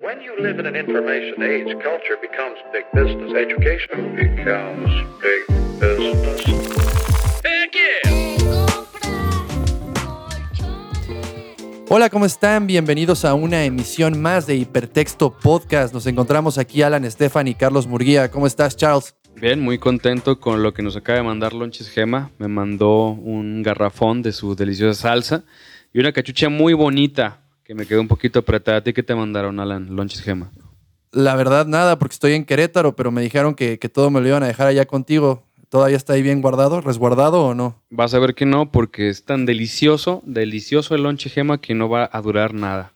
When you live in an information age, culture becomes big business. Education becomes big business. Heck yeah! Hola, ¿cómo están? Bienvenidos a una emisión más de Hipertexto Podcast. Nos encontramos aquí Alan Estefan y Carlos Murguía. ¿Cómo estás, Charles? Bien, muy contento con lo que nos acaba de mandar Lonches Gema. Me mandó un garrafón de su deliciosa salsa y una cachucha muy bonita que me quedó un poquito apretada. ¿A ti qué te mandaron, Alan? Lonches Gema. La verdad, nada, porque estoy en Querétaro, pero me dijeron que, que todo me lo iban a dejar allá contigo. ¿Todavía está ahí bien guardado, resguardado o no? Vas a ver que no, porque es tan delicioso, delicioso el lonche Gema que no va a durar nada.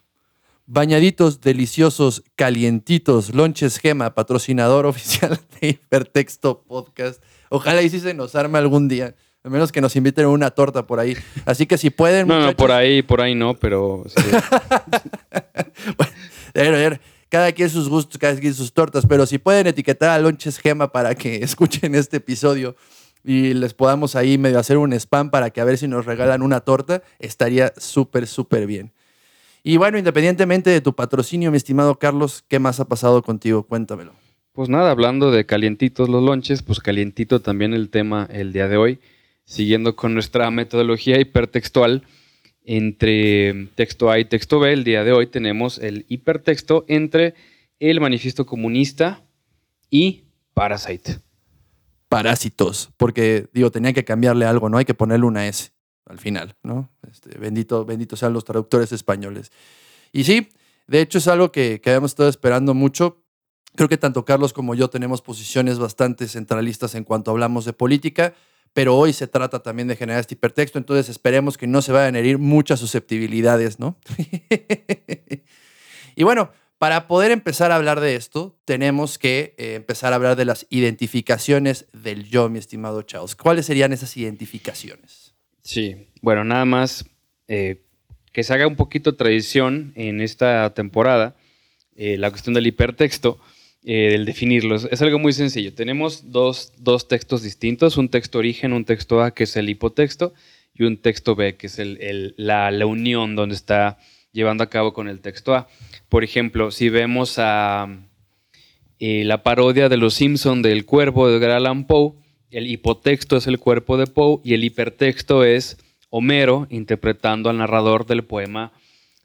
Bañaditos, deliciosos, calientitos, lonches Gema, patrocinador oficial de Hipertexto Podcast. Ojalá y si se nos arme algún día. A menos que nos inviten a una torta por ahí. Así que si pueden. No, no, por ahí, por ahí no, pero sí. Bueno, a ver, a ver, cada quien sus gustos, cada quien sus tortas, pero si pueden etiquetar a Lonches Gema para que escuchen este episodio y les podamos ahí medio hacer un spam para que a ver si nos regalan una torta, estaría súper, súper bien. Y bueno, independientemente de tu patrocinio, mi estimado Carlos, ¿qué más ha pasado contigo? Cuéntamelo. Pues nada, hablando de calientitos los lonches, pues calientito también el tema el día de hoy, siguiendo con nuestra metodología hipertextual. Entre texto A y texto B, el día de hoy tenemos el hipertexto entre el manifiesto comunista y Parasite. Parásitos, porque digo, tenía que cambiarle algo, ¿no? Hay que ponerle una S al final, ¿no? Este, bendito, bendito sean los traductores españoles. Y sí, de hecho es algo que, que habíamos estado esperando mucho. Creo que tanto Carlos como yo tenemos posiciones bastante centralistas en cuanto hablamos de política, pero hoy se trata también de generar este hipertexto, entonces esperemos que no se vayan a herir muchas susceptibilidades, ¿no? y bueno, para poder empezar a hablar de esto, tenemos que eh, empezar a hablar de las identificaciones del yo, mi estimado Charles. ¿Cuáles serían esas identificaciones? Sí, bueno, nada más eh, que se haga un poquito tradición en esta temporada, eh, la cuestión del hipertexto, eh, del definirlos. Es algo muy sencillo. Tenemos dos, dos textos distintos, un texto origen, un texto A, que es el hipotexto, y un texto B, que es el- el- la, la unión donde está llevando a cabo con el texto A. Por ejemplo, si vemos a eh, la parodia de Los Simpson del cuervo de Edgar Allan Poe, el hipotexto es el cuerpo de Poe y el hipertexto es Homero interpretando al narrador del poema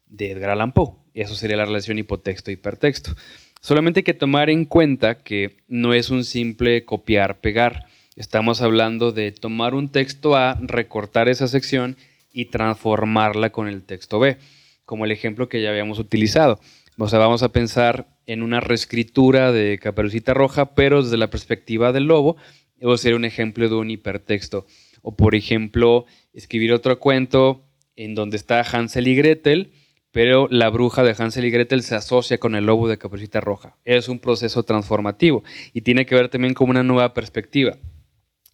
de Edgar Allan Poe. Eso sería la relación hipotexto-hipertexto. Solamente hay que tomar en cuenta que no es un simple copiar-pegar. Estamos hablando de tomar un texto A, recortar esa sección y transformarla con el texto B, como el ejemplo que ya habíamos utilizado. O vamos a pensar en una reescritura de Caperucita Roja, pero desde la perspectiva del lobo, o sería un ejemplo de un hipertexto. O por ejemplo, escribir otro cuento en donde está Hansel y Gretel, pero la bruja de Hansel y Gretel se asocia con el lobo de Caperucita Roja. Es un proceso transformativo y tiene que ver también con una nueva perspectiva.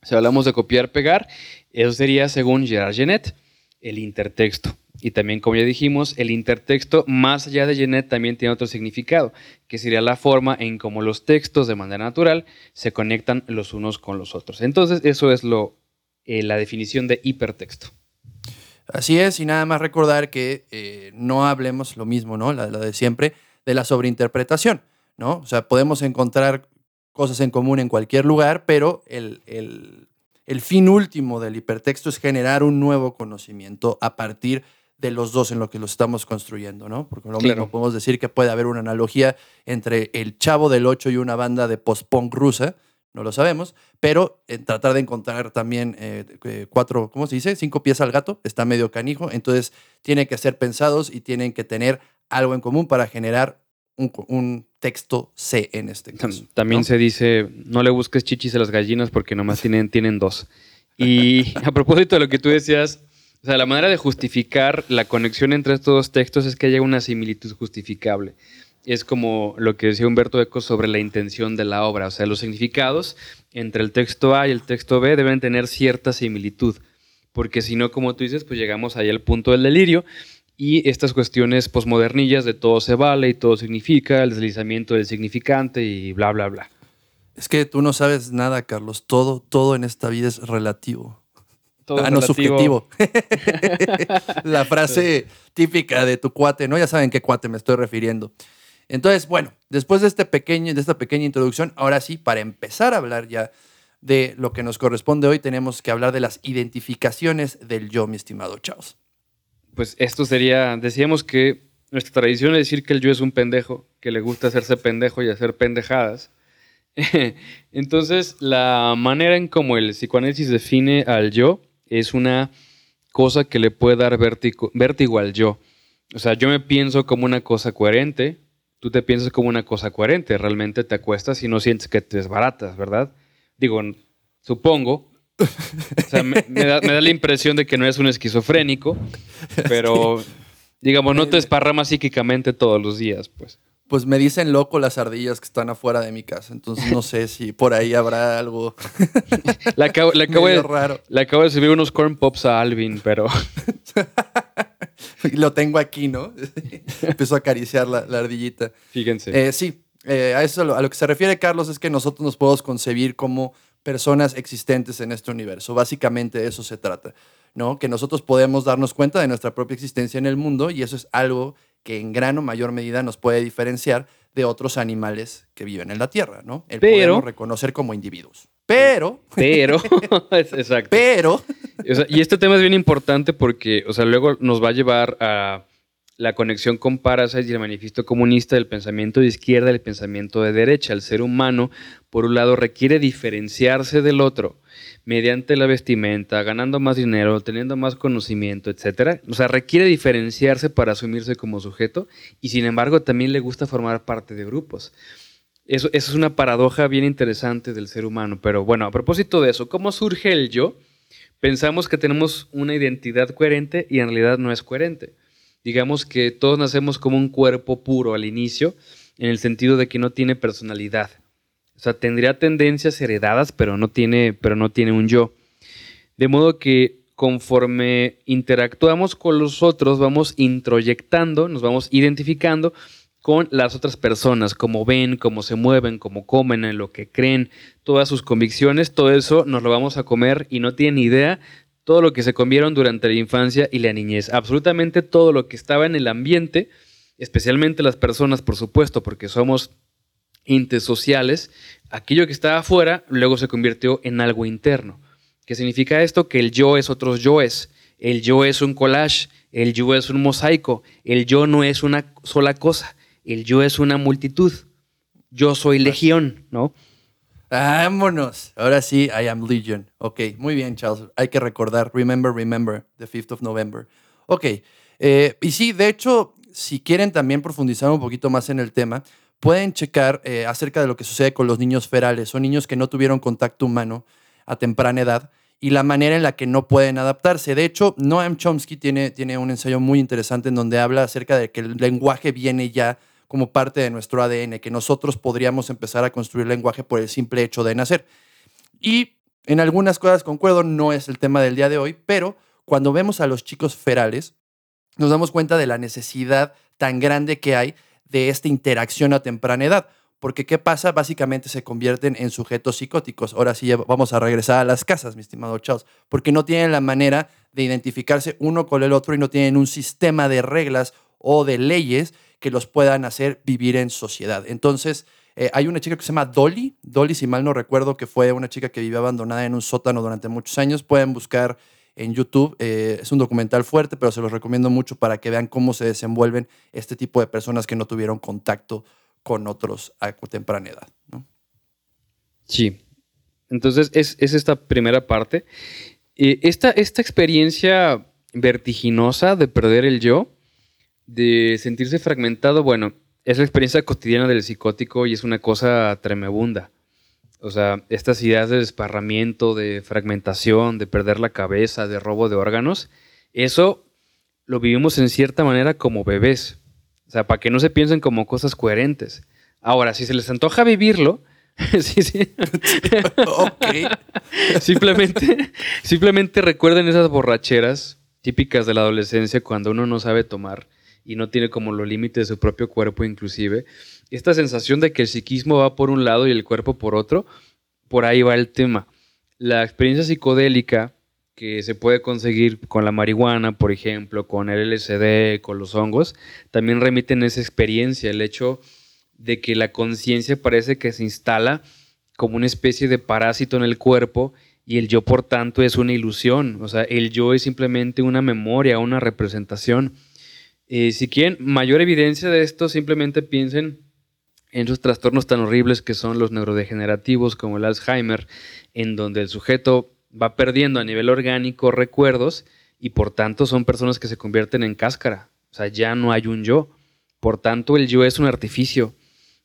Si hablamos de copiar-pegar, eso sería, según Gerard Genet, el intertexto. Y también, como ya dijimos, el intertexto, más allá de Genet, también tiene otro significado, que sería la forma en cómo los textos, de manera natural, se conectan los unos con los otros. Entonces, eso es lo, eh, la definición de hipertexto. Así es, y nada más recordar que eh, no hablemos lo mismo, ¿no? La, la de siempre, de la sobreinterpretación, ¿no? O sea, podemos encontrar cosas en común en cualquier lugar, pero el, el- el fin último del hipertexto es generar un nuevo conocimiento a partir de los dos en lo que lo estamos construyendo, ¿no? Porque lo Claro. mismo podemos decir que puede haber una analogía entre el Chavo del Ocho y una banda de post-punk rusa, no lo sabemos, pero en tratar de encontrar también eh, eh, cuatro, ¿cómo se dice? Cinco pies al gato, está medio canijo, entonces tienen que ser pensados y tienen que tener algo en común para generar un, texto C en este caso. También ¿no? se dice, no le busques chichis a las gallinas porque nomás tienen, tienen dos. Y a propósito de lo que tú decías, o sea, la manera de justificar la conexión entre estos dos textos es que haya una similitud justificable. Es como lo que decía Humberto Eco sobre la intención de la obra. O sea, los significados entre el texto A y el texto B deben tener cierta similitud. Porque si no, como tú dices, pues llegamos ahí al punto del delirio y estas cuestiones posmodernillas de todo se vale y todo significa, el deslizamiento del significante y bla, bla, bla. Es que tú no sabes nada, Carlos. Todo, todo en esta vida es relativo. Todo ah, no, relativo. subjetivo. La frase típica de tu cuate, ¿no? Ya saben qué cuate me estoy refiriendo. Entonces, bueno, después de, este pequeño, de esta pequeña introducción, ahora sí, para empezar a hablar ya de lo que nos corresponde hoy, tenemos que hablar de las identificaciones del yo, mi estimado Charles. Pues esto sería, decíamos que nuestra tradición es decir que el yo es un pendejo, que le gusta hacerse pendejo y hacer pendejadas. Entonces, la manera en cómo el psicoanálisis define al yo es una cosa que le puede dar vértigo, vértigo al yo. O sea, yo me pienso como una cosa coherente, tú te piensas como una cosa coherente, realmente te acuestas y no sientes que te desbaratas, ¿verdad? Digo, supongo. O sea, me, da, la impresión de que no es un esquizofrénico, pero digamos, no te esparramas psíquicamente todos los días, pues. Pues me dicen loco las ardillas que están afuera de mi casa, entonces no sé si por ahí habrá algo. le, acabo, le, acabo de, raro. le acabo de subir unos corn pops a Alvin, pero. y lo tengo aquí, ¿no? Empezó a acariciar la, ardillita. Fíjense. Eh, sí, eh, a eso a lo que se refiere Carlos es que nosotros nos podemos concebir como personas existentes en este universo. Básicamente de eso se trata, ¿no? Que nosotros podemos darnos cuenta de nuestra propia existencia en el mundo y eso es algo que en gran o mayor medida nos puede diferenciar de otros animales que viven en la Tierra, ¿no? El pero, reconocer como individuos. Pero. Pero. exacto. Pero. y este tema es bien importante porque, o sea, luego nos va a llevar a la conexión con Parasite y el manifiesto comunista del pensamiento de izquierda y el pensamiento de derecha. El ser humano, por un lado, requiere diferenciarse del otro mediante la vestimenta, ganando más dinero, teniendo más conocimiento, etc. O sea, requiere diferenciarse para asumirse como sujeto y sin embargo también le gusta formar parte de grupos. Eso, es una paradoja bien interesante del ser humano. Pero bueno, a propósito de eso, ¿cómo surge el yo? Pensamos que tenemos una identidad coherente y en realidad no es coherente. Digamos que todos nacemos como un cuerpo puro al inicio, en el sentido de que no tiene personalidad. O sea, tendría tendencias heredadas, pero no tiene, pero no tiene un yo. De modo que conforme interactuamos con los otros, vamos introyectando, nos vamos identificando con las otras personas, cómo ven, cómo se mueven, cómo comen, en lo que creen, todas sus convicciones, todo eso nos lo vamos a comer y no tienen idea todo lo que se comieron durante la infancia y la niñez, absolutamente todo lo que estaba en el ambiente, especialmente las personas, por supuesto, porque somos sociales, aquello que estaba afuera luego se convirtió en algo interno. ¿Qué significa esto? Que el yo es otros yoes. El yo es un collage, el yo es un mosaico, el yo no es una sola cosa, el yo es una multitud. Yo soy legión, ¿no? Vámonos. Ahora sí, I am Legion. Ok, muy bien, Charles. Hay que recordar, remember, remember, the 5th of November. Ok, eh, y sí, de hecho, si quieren también profundizar un poquito más en el tema, pueden checar eh, acerca de lo que sucede con los niños ferales. Son niños que no tuvieron contacto humano a temprana edad y la manera en la que no pueden adaptarse. De hecho, Noam Chomsky tiene, tiene un ensayo muy interesante en donde habla acerca de que el lenguaje viene ya como parte de nuestro ADN, que nosotros podríamos empezar a construir lenguaje por el simple hecho de nacer. Y en algunas cosas concuerdo, no es el tema del día de hoy, pero cuando vemos a los chicos ferales, nos damos cuenta de la necesidad tan grande que hay de esta interacción a temprana edad. Porque ¿qué pasa? Básicamente se convierten en sujetos psicóticos. Ahora sí vamos a regresar a las casas, mi estimado Charles, porque no tienen la manera de identificarse uno con el otro y no tienen un sistema de reglas o de leyes que los puedan hacer vivir en sociedad. Entonces, eh, hay una chica que se llama Dolly, Dolly, si mal no recuerdo, que fue una chica que vivió abandonada en un sótano durante muchos años. Pueden buscar en YouTube. Eh, es un documental fuerte, pero se los recomiendo mucho para que vean cómo se desenvuelven este tipo de personas que no tuvieron contacto con otros a temprana edad. Sí. Entonces, es, esta primera parte. Eh, esta, esta experiencia vertiginosa de perder el yo, de sentirse fragmentado, bueno, es la experiencia cotidiana del psicótico y es una cosa tremebunda. O sea, estas ideas de desparramiento, de fragmentación, de perder la cabeza, de robo de órganos, eso lo vivimos en cierta manera como bebés. O sea, para que no se piensen como cosas coherentes. Ahora, si se les antoja vivirlo, sí, sí. simplemente, simplemente recuerden esas borracheras típicas de la adolescencia cuando uno no sabe tomar y no tiene como los límites de su propio cuerpo inclusive esta sensación de que el psiquismo va por un lado y el cuerpo por otro, por ahí va el tema. La experiencia psicodélica que se puede conseguir con la marihuana, por ejemplo, con el LSD, con los hongos, también remiten esa experiencia, el hecho de que la conciencia parece que se instala como una especie de parásito en el cuerpo y el yo por tanto es una ilusión, o sea, el yo es simplemente una memoria, una representación. Eh, si quieren mayor evidencia de esto, simplemente piensen en esos trastornos tan horribles que son los neurodegenerativos como el Alzheimer, en donde el sujeto va perdiendo a nivel orgánico recuerdos y por tanto son personas que se convierten en cáscara, o sea, ya no hay un yo, por tanto el yo es un artificio,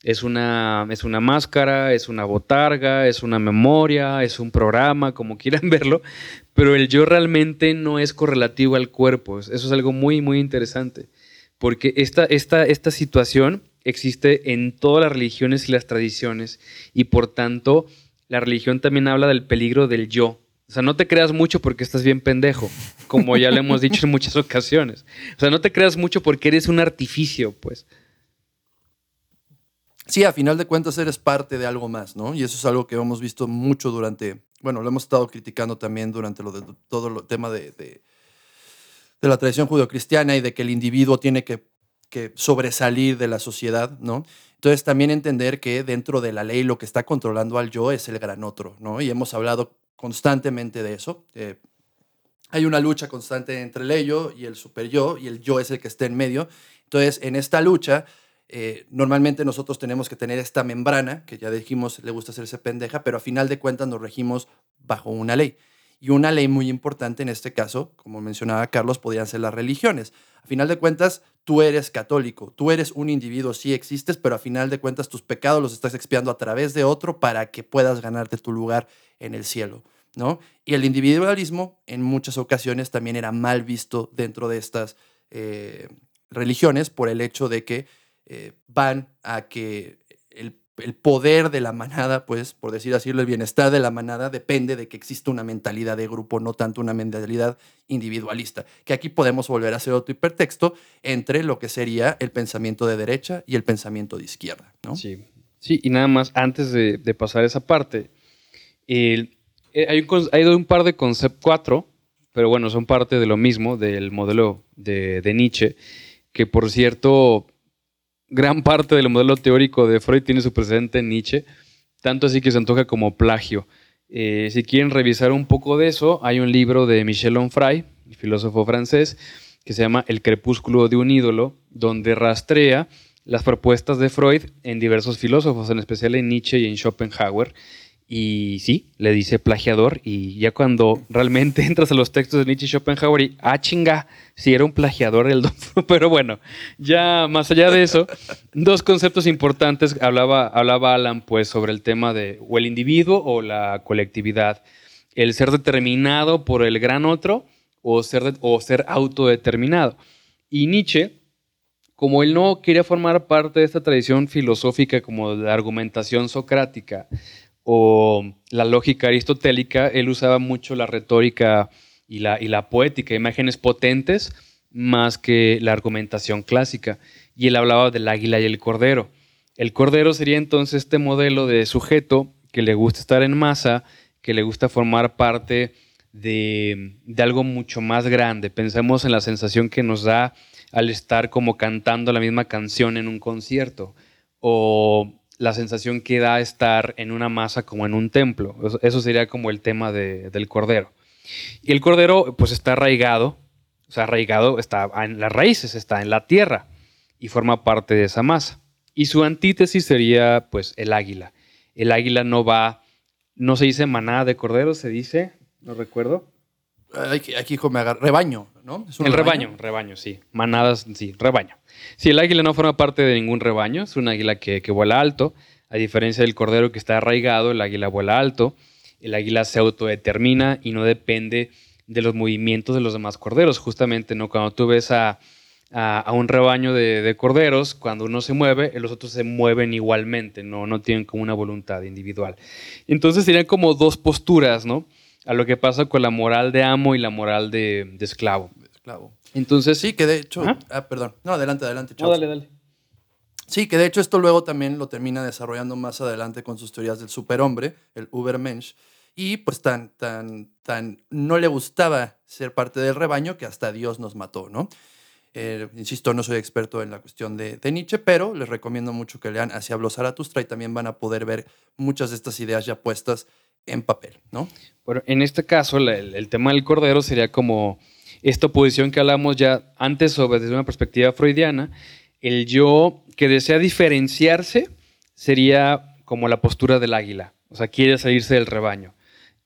es una, es una máscara, es una botarga, es una memoria, es un programa, como quieran verlo, pero el yo realmente no es correlativo al cuerpo. Eso es algo muy, muy interesante, porque esta, esta, esta situación existe en todas las religiones y las tradiciones, y por tanto la religión también habla del peligro del yo. O sea, no te creas mucho porque estás bien pendejo, como ya le hemos dicho en muchas ocasiones. O sea, no te creas mucho porque eres un artificio, pues sí, a final de cuentas eres parte de algo más, ¿no? Y eso es algo que hemos visto mucho durante, bueno, lo hemos estado criticando también durante lo de, todo el tema de, la tradición judeocristiana y de que el individuo tiene que, que sobresalir de la sociedad, ¿no? Entonces también entender que dentro de la ley lo que está controlando al yo es el gran otro, ¿no? Y hemos hablado constantemente de eso. Eh, hay una lucha constante entre el ello y el super yo, y el yo es el que está en medio. Entonces, en esta lucha, eh, normalmente nosotros tenemos que tener esta membrana, que ya dijimos le gusta hacerse pendeja, pero a final de cuentas nos regimos bajo una ley. Y una ley muy importante en este caso, como mencionaba Carlos, podrían ser las religiones. A final de cuentas, tú eres católico, tú eres un individuo, sí existes, pero a final de cuentas tus pecados los estás expiando a través de otro para que puedas ganarte tu lugar en el cielo. ¿no? Y el individualismo en muchas ocasiones también era mal visto dentro de estas eh, religiones por el hecho de que eh, van a que el, poder de la manada, pues, por decir así, el bienestar de la manada depende de que exista una mentalidad de grupo, no tanto una mentalidad individualista. Que aquí podemos volver a hacer otro hipertexto entre lo que sería el pensamiento de derecha y el pensamiento de izquierda, ¿no? Sí, sí y nada más, antes de, pasar esa parte, eh, hay, un, hay, un, par de concept 4, pero bueno, son parte de lo mismo, del modelo de, de Nietzsche, que por cierto gran parte del modelo teórico de Freud tiene su precedente en Nietzsche, tanto así que se antoja como plagio. Eh, si quieren revisar un poco de eso, hay un libro de Michel Onfray, filósofo francés, que se llama El crepúsculo de un ídolo, donde rastrea las propuestas de Freud en diversos filósofos, en especial en Nietzsche y en Schopenhauer, y sí, le dice plagiador y ya cuando realmente entras a los textos de Nietzsche y Schopenhauer y, ah, chinga, si era un plagiador el don. Pero bueno, ya más allá de eso, dos conceptos importantes hablaba, hablaba Alan pues sobre el tema de o el individuo o la colectividad. El ser determinado por el gran otro o ser, o ser autodeterminado. Y Nietzsche, como él no quería formar parte de esta tradición filosófica como de argumentación socrática, o la lógica aristotélica, él usaba mucho la retórica y la, y la poética, imágenes potentes, más que la argumentación clásica. Y él hablaba del águila y el cordero. El cordero sería entonces este modelo de sujeto que le gusta estar en masa, que le gusta formar parte de, de, algo mucho más grande. Pensemos en la sensación que nos da al estar como cantando la misma canción en un concierto o la sensación que da estar en una masa como en un templo. Eso sería como el tema del cordero. Y el cordero pues está arraigado, o sea, arraigado está en las raíces, está en la tierra y forma parte de esa masa. Y su antítesis sería pues el águila. El águila no va, no se dice manada de cordero, se dice, no recuerdo. Aquí, aquí me agarra, rebaño, ¿no? el rebaño? rebaño, sí. Manadas, sí, rebaño. Si el águila no forma parte de ningún rebaño, es un águila que, vuela alto, a diferencia del cordero que está arraigado, el águila vuela alto, el águila se autodetermina y no depende de los movimientos de los demás corderos. Justamente, ¿no? Cuando tú ves a, un rebaño de, corderos, cuando uno se mueve, los otros se mueven igualmente, no, no tienen como una voluntad individual. Entonces serían como dos posturas, ¿no? A lo que pasa con la moral de amo y la moral de, de esclavo. esclavo. Entonces. Sí, que de hecho. Ah, perdón. No, adelante, adelante. No, dale, dale. Sí, que de hecho esto luego también lo termina desarrollando más adelante con sus teorías del superhombre, el Ubermensch. Y pues tan, tan, tan no le gustaba ser parte del rebaño que hasta Dios nos mató, ¿no? Eh, insisto, no soy experto en la cuestión de, de, Nietzsche, pero les recomiendo mucho que lean Hacia Habló Zaratustra y también van a poder ver muchas de estas ideas ya puestas en papel, ¿no? Bueno, en este caso, el, tema del cordero sería como esta posición que hablamos ya antes sobre desde una perspectiva freudiana, el yo que desea diferenciarse sería como la postura del águila, o sea, quiere salirse del rebaño.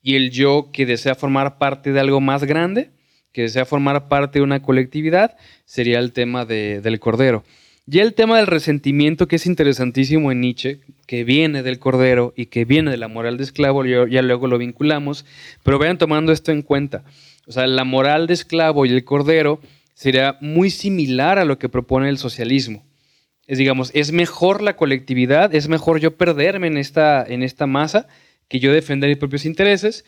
Y el yo que desea formar parte de algo más grande, que desea formar parte de una colectividad, sería el tema del cordero. Y el tema del resentimiento, que es interesantísimo en Nietzsche, que viene del cordero y que viene de la moral de esclavo, ya luego lo vinculamos, pero vayan tomando esto en cuenta. O sea, la moral de esclavo y el cordero sería muy similar a lo que propone el socialismo. Es, digamos, es mejor la colectividad, es mejor yo perderme en esta, en esta masa que yo defender mis propios intereses.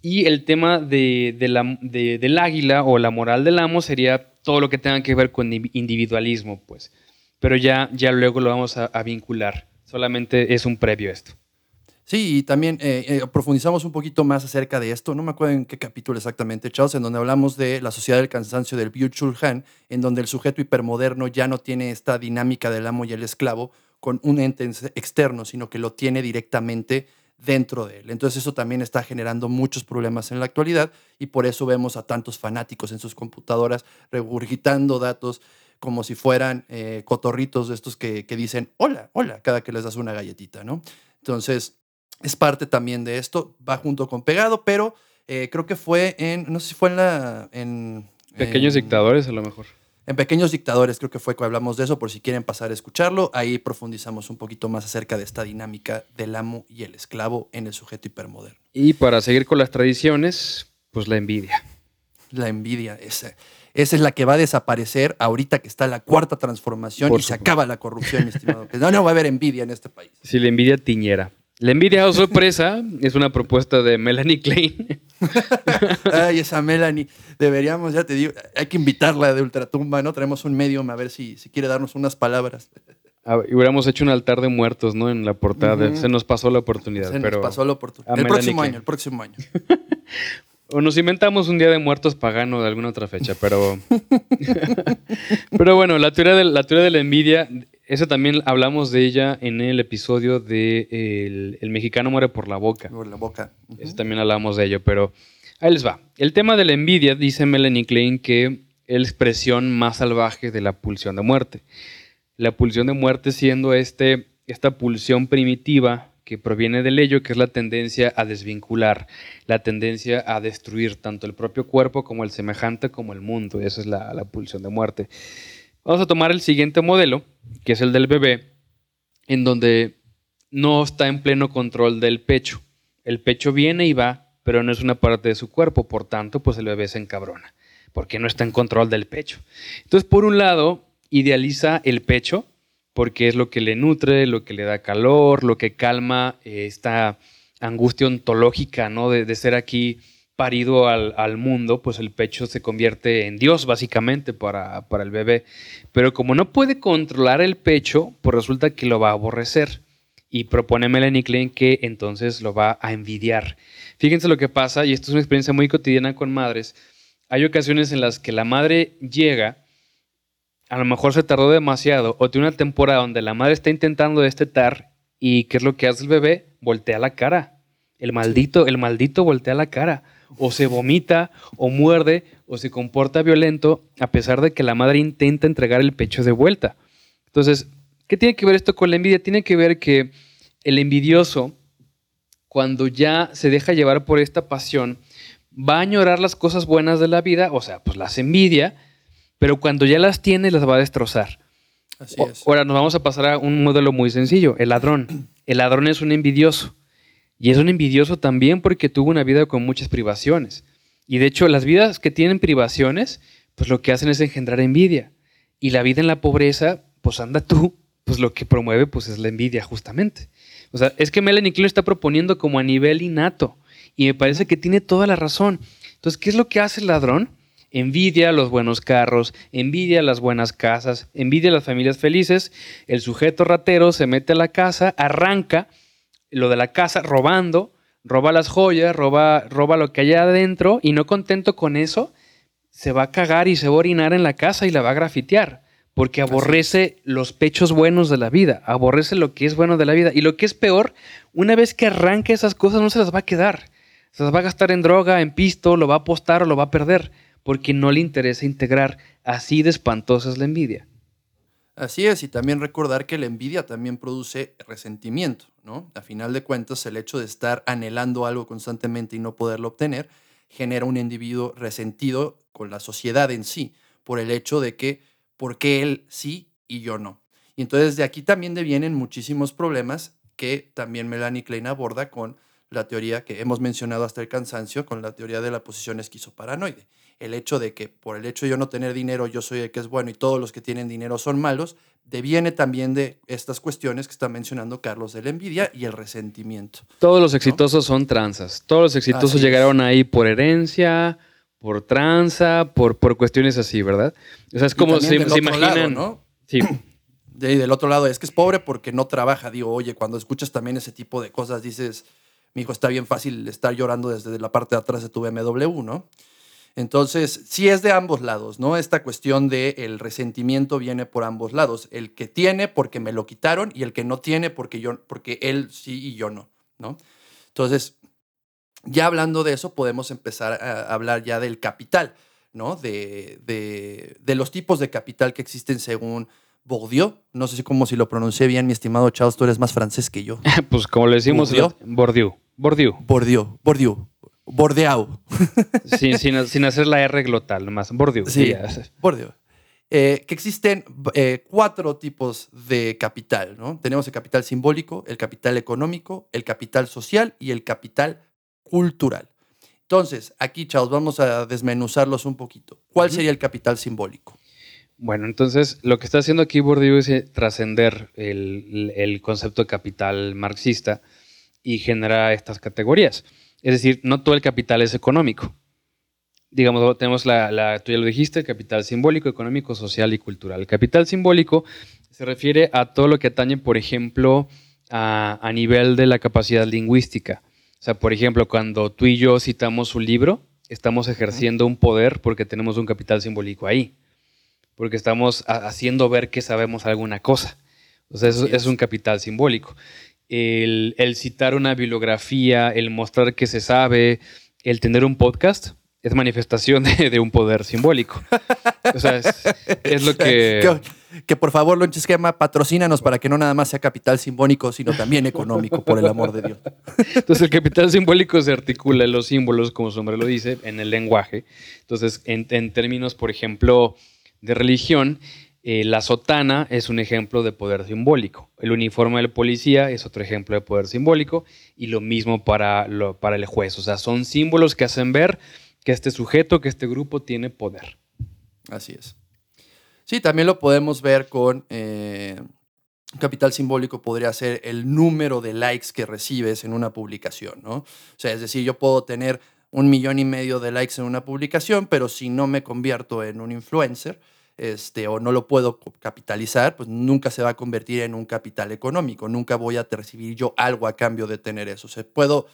Y el tema de, la, del águila o la moral del amo sería todo lo que tenga que ver con individualismo, pues. Pero ya, ya luego lo vamos a, vincular. Solamente es un previo esto. Sí, y también eh, eh, profundizamos un poquito más acerca de esto. No me acuerdo en qué capítulo exactamente, Charles, en donde hablamos de la sociedad del cansancio del Byung-Chul Han, en donde el sujeto hipermoderno ya no tiene esta dinámica del amo y el esclavo con un ente externo, sino que lo tiene directamente dentro de él. Entonces eso también está generando muchos problemas en la actualidad y por eso vemos a tantos fanáticos en sus computadoras regurgitando datos como si fueran eh, cotorritos de estos que, que dicen hola, hola, cada que les das una galletita, ¿no? Entonces, es parte también de esto, va junto con Pegado, pero eh, creo que fue en, no sé si fue en la... En, Pequeños dictadores a lo mejor. En Pequeños Dictadores creo que fue cuando hablamos de eso, por si quieren pasar a escucharlo, ahí profundizamos un poquito más acerca de esta dinámica del amo y el esclavo en el sujeto hipermoderno. Y para seguir con las tradiciones, pues la envidia. La envidia, esa, esa es la que va a desaparecer ahorita que está la cuarta transformación y se acaba la corrupción, mi estimado. No, no va a haber envidia en este país. Si la envidia tiñera. La envidia o sorpresa es una propuesta de Melanie Klein. Ay, esa Melanie. Deberíamos, ya te digo, hay que invitarla de Ultratumba, ¿no? Traemos un medium a ver si, si quiere darnos unas palabras. Ah, y hubiéramos hecho un altar de muertos, ¿no? En la portada. Se nos pasó la oportunidad. Se pero nos pasó la oportunidad. El próximo año, el próximo año. O nos inventamos un día de muertos pagano de alguna otra fecha, pero. pero bueno, la teoría, de, la teoría de la envidia esa también hablamos de ella en el episodio de el, mexicano muere por la boca. Por la boca. Eso también hablamos de ello, pero ahí les va. El tema de la envidia, dice Melanie Klein, que es la expresión más salvaje de la pulsión de muerte. La pulsión de muerte siendo este, esta pulsión primitiva que proviene del ello, que es la tendencia a desvincular, la tendencia a destruir tanto el propio cuerpo como el semejante como el mundo. Esa es la, la pulsión de muerte. Vamos a tomar el siguiente modelo, que es el del bebé, en donde no está en pleno control del pecho. El pecho viene y va, pero no es una parte de su cuerpo, por tanto, pues el bebé se encabrona, porque no está en control del pecho. Entonces, por un lado, idealiza el pecho, porque es lo que le nutre, lo que le da calor, lo que calma eh, esta angustia ontológica, ¿no? de ser aquí parido al, mundo, pues el pecho se convierte en Dios básicamente para, para, el bebé. Pero como no puede controlar el pecho, pues resulta que lo va a aborrecer. Y propone Melanie Klein que entonces lo va a envidiar. Fíjense lo que pasa, y esto es una experiencia muy cotidiana con madres. Hay ocasiones en las que la madre llega, a lo mejor se tardó demasiado, o tiene una temporada donde la madre está intentando destetar, y ¿qué es lo que hace el bebé? Voltea la cara. El maldito, el maldito voltea la cara o se vomita, o muerde, o se comporta violento, a pesar de que la madre intenta entregar el pecho de vuelta. Entonces, ¿qué tiene que ver esto con la envidia? Tiene que ver que el envidioso, cuando ya se deja llevar por esta pasión, va a añorar las cosas buenas de la vida, o sea, pues las envidia, pero cuando ya las tiene, las va a destrozar. Así es. Ahora nos vamos a pasar a un modelo muy sencillo, el ladrón. El ladrón es un envidioso. Y es un envidioso también porque tuvo una vida con muchas privaciones. Y de hecho, las vidas que tienen privaciones, pues lo que hacen es engendrar envidia. Y la vida en la pobreza, pues anda tú, pues lo que promueve pues es la envidia justamente. O sea, es que Melanie Klein está proponiendo como a nivel innato. Y me parece que tiene toda la razón. Entonces, ¿qué es lo que hace el ladrón? Envidia los buenos carros, envidia las buenas casas, envidia las familias felices. El sujeto ratero se mete a la casa, arranca lo de la casa robando, roba las joyas, roba, roba lo que hay adentro y no contento con eso, se va a cagar y se va a orinar en la casa y la va a grafitear, porque aborrece los pechos buenos de la vida, aborrece lo que es bueno de la vida. Y lo que es peor, una vez que arranque esas cosas no se las va a quedar. Se las va a gastar en droga, en pisto, lo va a apostar o lo va a perder, porque no le interesa integrar. Así de espantosa es la envidia. Así es, y también recordar que la envidia también produce resentimiento, ¿no? A final de cuentas, el hecho de estar anhelando algo constantemente y no poderlo obtener genera un individuo resentido con la sociedad en sí, por el hecho de que, ¿por qué él sí y yo no? Y entonces de aquí también devienen muchísimos problemas que también Melanie Klein aborda con la teoría que hemos mencionado hasta el cansancio, con la teoría de la posición esquizoparanoide. El hecho de que por el hecho de yo no tener dinero, yo soy el que es bueno y todos los que tienen dinero son malos, deviene también de estas cuestiones que está mencionando Carlos de la envidia y el resentimiento. Todos los exitosos son tranzas. Todos los exitosos llegaron ahí por herencia, por tranza, por, por cuestiones así, ¿verdad? O sea, es como se, imaginan. ¿no? Sí. De, del otro lado, es que es pobre porque no trabaja. Digo, oye, cuando escuchas también ese tipo de cosas, dices, mi hijo está bien fácil estar llorando desde la parte de atrás de tu BMW, ¿no? Entonces, sí es de ambos lados, ¿no? Esta cuestión de el resentimiento viene por ambos lados. El que tiene porque me lo quitaron y el que no tiene porque, yo, porque él sí y yo no, ¿no? Entonces, ya hablando de eso, podemos empezar a hablar ya del capital, ¿no? De, de, los tipos de capital que existen según Bourdieu. No sé si como si lo pronuncié bien, mi estimado Charles, tú eres más francés que yo. pues como le decimos, Bourdieu. Bourdieu. Bourdieu. Bourdieu. Bordeaux. sin, sin, hacer la R glotal, nomás. Bourdieu. Sí, Bourdieu. Eh, que existen eh, cuatro tipos de capital, ¿no? Tenemos el capital simbólico, el capital económico, el capital social y el capital cultural. Entonces, aquí, Charles, vamos a desmenuzarlos un poquito. ¿Cuál sería el capital simbólico? Bueno, entonces lo que está haciendo aquí Bourdieu es eh, trascender el, el, concepto de capital marxista y genera estas categorías. Es decir, no todo el capital es económico. Digamos, tenemos la, tú ya lo dijiste, el capital simbólico, económico, social y cultural. El capital simbólico se refiere a todo lo que atañe, por ejemplo, a, nivel de la capacidad lingüística. O sea, por ejemplo, cuando tú y yo citamos un libro, estamos ejerciendo un poder porque tenemos un capital simbólico ahí. Porque estamos haciendo ver que sabemos alguna cosa. O sea, eso es un capital simbólico el, citar una bibliografía, el mostrar que se sabe, el tener un podcast, es manifestación de, un poder simbólico. O sea, es, lo que... que... por favor, Lonche Esquema, patrocínanos para que no nada más sea capital simbólico, sino también económico, por el amor de Dios. Entonces, el capital simbólico se articula en los símbolos, como su nombre lo dice, en el lenguaje. Entonces, en, en términos, por ejemplo, de religión, eh, la sotana es un ejemplo de poder simbólico. El uniforme del policía es otro ejemplo de poder simbólico. Y lo mismo para, para el juez. O sea, son símbolos que hacen ver que este sujeto, que este grupo tiene poder. Así es. Sí, también lo podemos ver con eh, capital simbólico, podría ser el número de likes que recibes en una publicación, ¿no? O sea, es decir, yo puedo tener un millón y medio de likes en una publicación, pero si no me convierto en un influencer, este, o no lo puedo capitalizar, pues nunca se va a convertir en un capital económico, nunca voy a recibir yo algo a cambio de tener eso. O sea, puedo,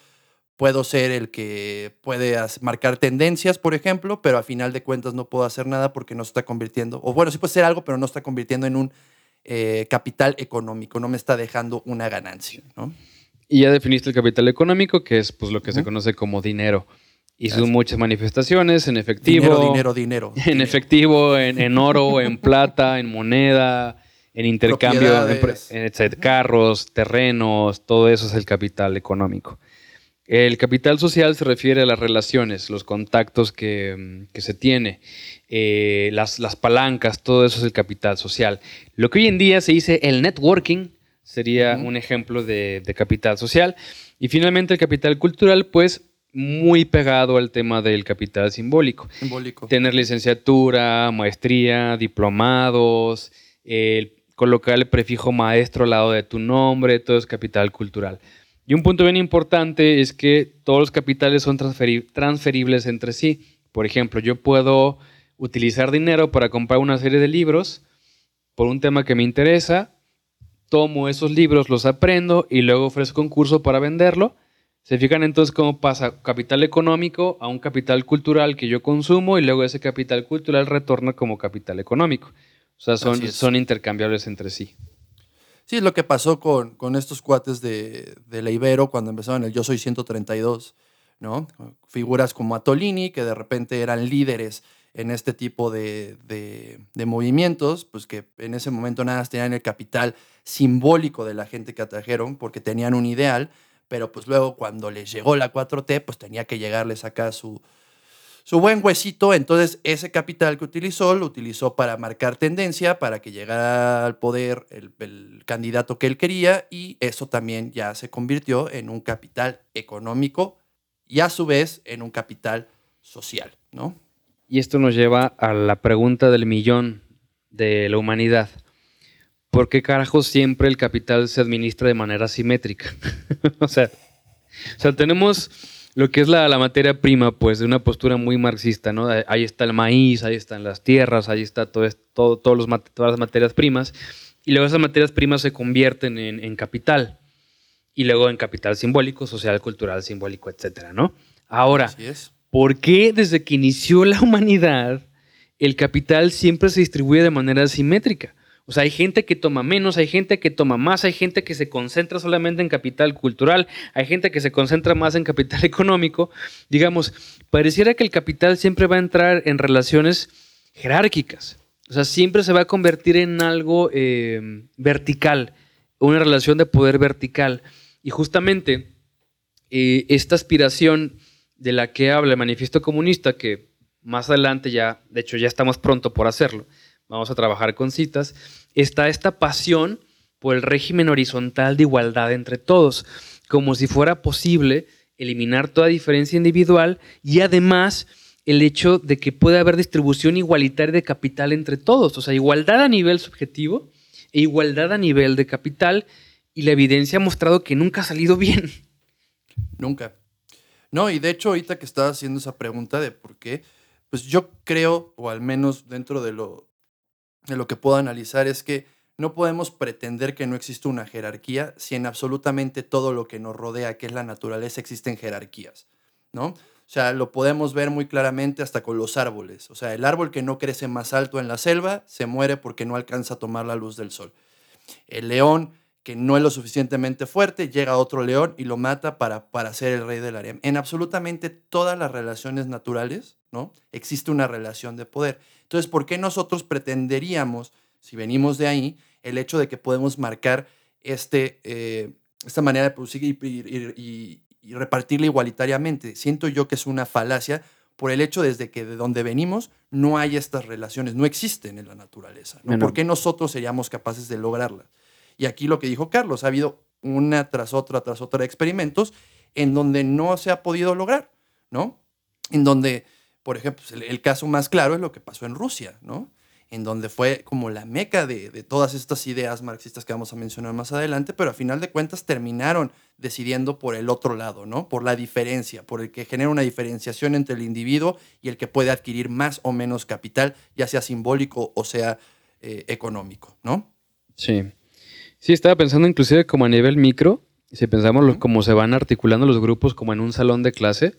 puedo ser el que puede marcar tendencias, por ejemplo, pero a final de cuentas no puedo hacer nada porque no se está convirtiendo, o bueno, sí puede ser algo, pero no está convirtiendo en un eh, capital económico, no me está dejando una ganancia, ¿no? Y ya definiste el capital económico, que es pues, lo que se conoce como dinero. Y son muchas manifestaciones en efectivo. Dinero, dinero, dinero. En efectivo, en, oro, en plata, en moneda, en intercambio, en, carros, terrenos, todo eso es el capital económico. El capital social se refiere a las relaciones, los contactos que, se tiene, eh, las, palancas, todo eso es el capital social. Lo que hoy en día se dice el networking sería un ejemplo de, de capital social. Y finalmente el capital cultural, pues muy pegado al tema del capital simbólico. Simbólico. Tener licenciatura, maestría, diplomados, colocar el prefijo maestro al lado de tu nombre, todo es capital cultural. Y un punto bien importante es que todos los capitales son transferibles entre sí. Por ejemplo, yo puedo utilizar dinero para comprar una serie de libros por un tema que me interesa, tomo esos libros, los aprendo y luego ofrezco un curso para venderlo Se fijan entonces cómo pasa capital económico a un capital cultural que yo consumo y luego ese capital cultural retorna como capital económico. O sea, son, intercambiables entre sí. Sí, es lo que pasó con, con estos cuates de, de la Ibero cuando empezaron el Yo Soy 132, ¿no? Figuras como Atolini, que de repente eran líderes en este tipo de, de- de movimientos, pues que en ese momento nada más tenían el capital simbólico de la gente que atrajeron, porque tenían un ideal, pero pues luego cuando les llegó la 4T, pues tenía que llegarles acá su, su buen huesito, entonces ese capital que utilizó lo utilizó para marcar tendencia, para que llegara al poder el, el candidato que él quería y eso también ya se convirtió en un capital económico y a su vez en un capital social, ¿no? Y esto nos lleva a la pregunta del millón de la humanidad. ¿Por qué carajo siempre el capital se administra de manera simétrica? o, sea, o sea, tenemos lo que es la, la materia prima, pues, de una postura muy marxista, ¿no? Ahí está el maíz, ahí están las tierras, ahí está todo, todo, todos los, todas las materias primas. Y luego esas materias primas se convierten en, en capital. Y luego en capital simbólico, social, cultural, simbólico, etcétera, ¿no? Ahora, es. ¿Por qué desde que inició la humanidad el capital siempre se distribuye de manera asimétrica? O sea, hay gente que toma menos, hay gente que toma más, hay gente que se concentra solamente en capital cultural, hay gente que se concentra más en capital económico. Digamos, pareciera que el capital siempre va a entrar en relaciones jerárquicas. O sea, siempre se va a convertir en algo eh, vertical, una relación de poder vertical. Y justamente eh, esta aspiración de la que habla el manifiesto comunista, que más adelante ya, de hecho ya estamos pronto por hacerlo, vamos a trabajar con citas, está esta pasión por el régimen horizontal de igualdad entre todos, como si fuera posible eliminar toda diferencia individual y además el hecho de que puede haber distribución igualitaria de capital entre todos, o sea, igualdad a nivel subjetivo e igualdad a nivel de capital, y la evidencia ha mostrado que nunca ha salido bien. Nunca. No, y de hecho, ahorita que estaba haciendo esa pregunta de por qué, pues yo creo, o al menos dentro de lo, lo que puedo analizar, es que no podemos pretender que no existe una jerarquía si en absolutamente todo lo que nos rodea, que es la naturaleza, existen jerarquías, ¿no? O sea, lo podemos ver muy claramente hasta con los árboles. O sea, el árbol que no crece más alto en la selva se muere porque no alcanza a tomar la luz del sol. El león que no es lo suficientemente fuerte, llega otro león y lo mata para, para ser el rey del área. En absolutamente todas las relaciones naturales, ¿no? Existe una relación de poder. Entonces, ¿por qué nosotros pretenderíamos, si venimos de ahí, el hecho de que podemos marcar este, eh, esta manera de producir y, y- y- y repartirla igualitariamente? Siento yo que es una falacia por el hecho desde que de donde venimos no hay estas relaciones, no existen en la naturaleza. ¿no? Bueno. ¿Por qué nosotros seríamos capaces de lograrlas? Y aquí lo que dijo Carlos, ha habido una tras otra, tras otra de experimentos en donde no se ha podido lograr, ¿no? En donde, por ejemplo, pues, el, caso más claro es lo que pasó en Rusia, ¿no? En donde fue como la meca de, de todas estas ideas marxistas que vamos a mencionar más adelante, pero a final de cuentas terminaron decidiendo por el otro lado, ¿no? Por la diferencia, por el que genera una diferenciación entre el individuo y el que puede adquirir más o menos capital, ya sea simbólico o sea eh, económico, ¿no? Sí. Sí, estaba pensando inclusive como a nivel micro, si pensamos cómo se van articulando los grupos como en un salón de clase,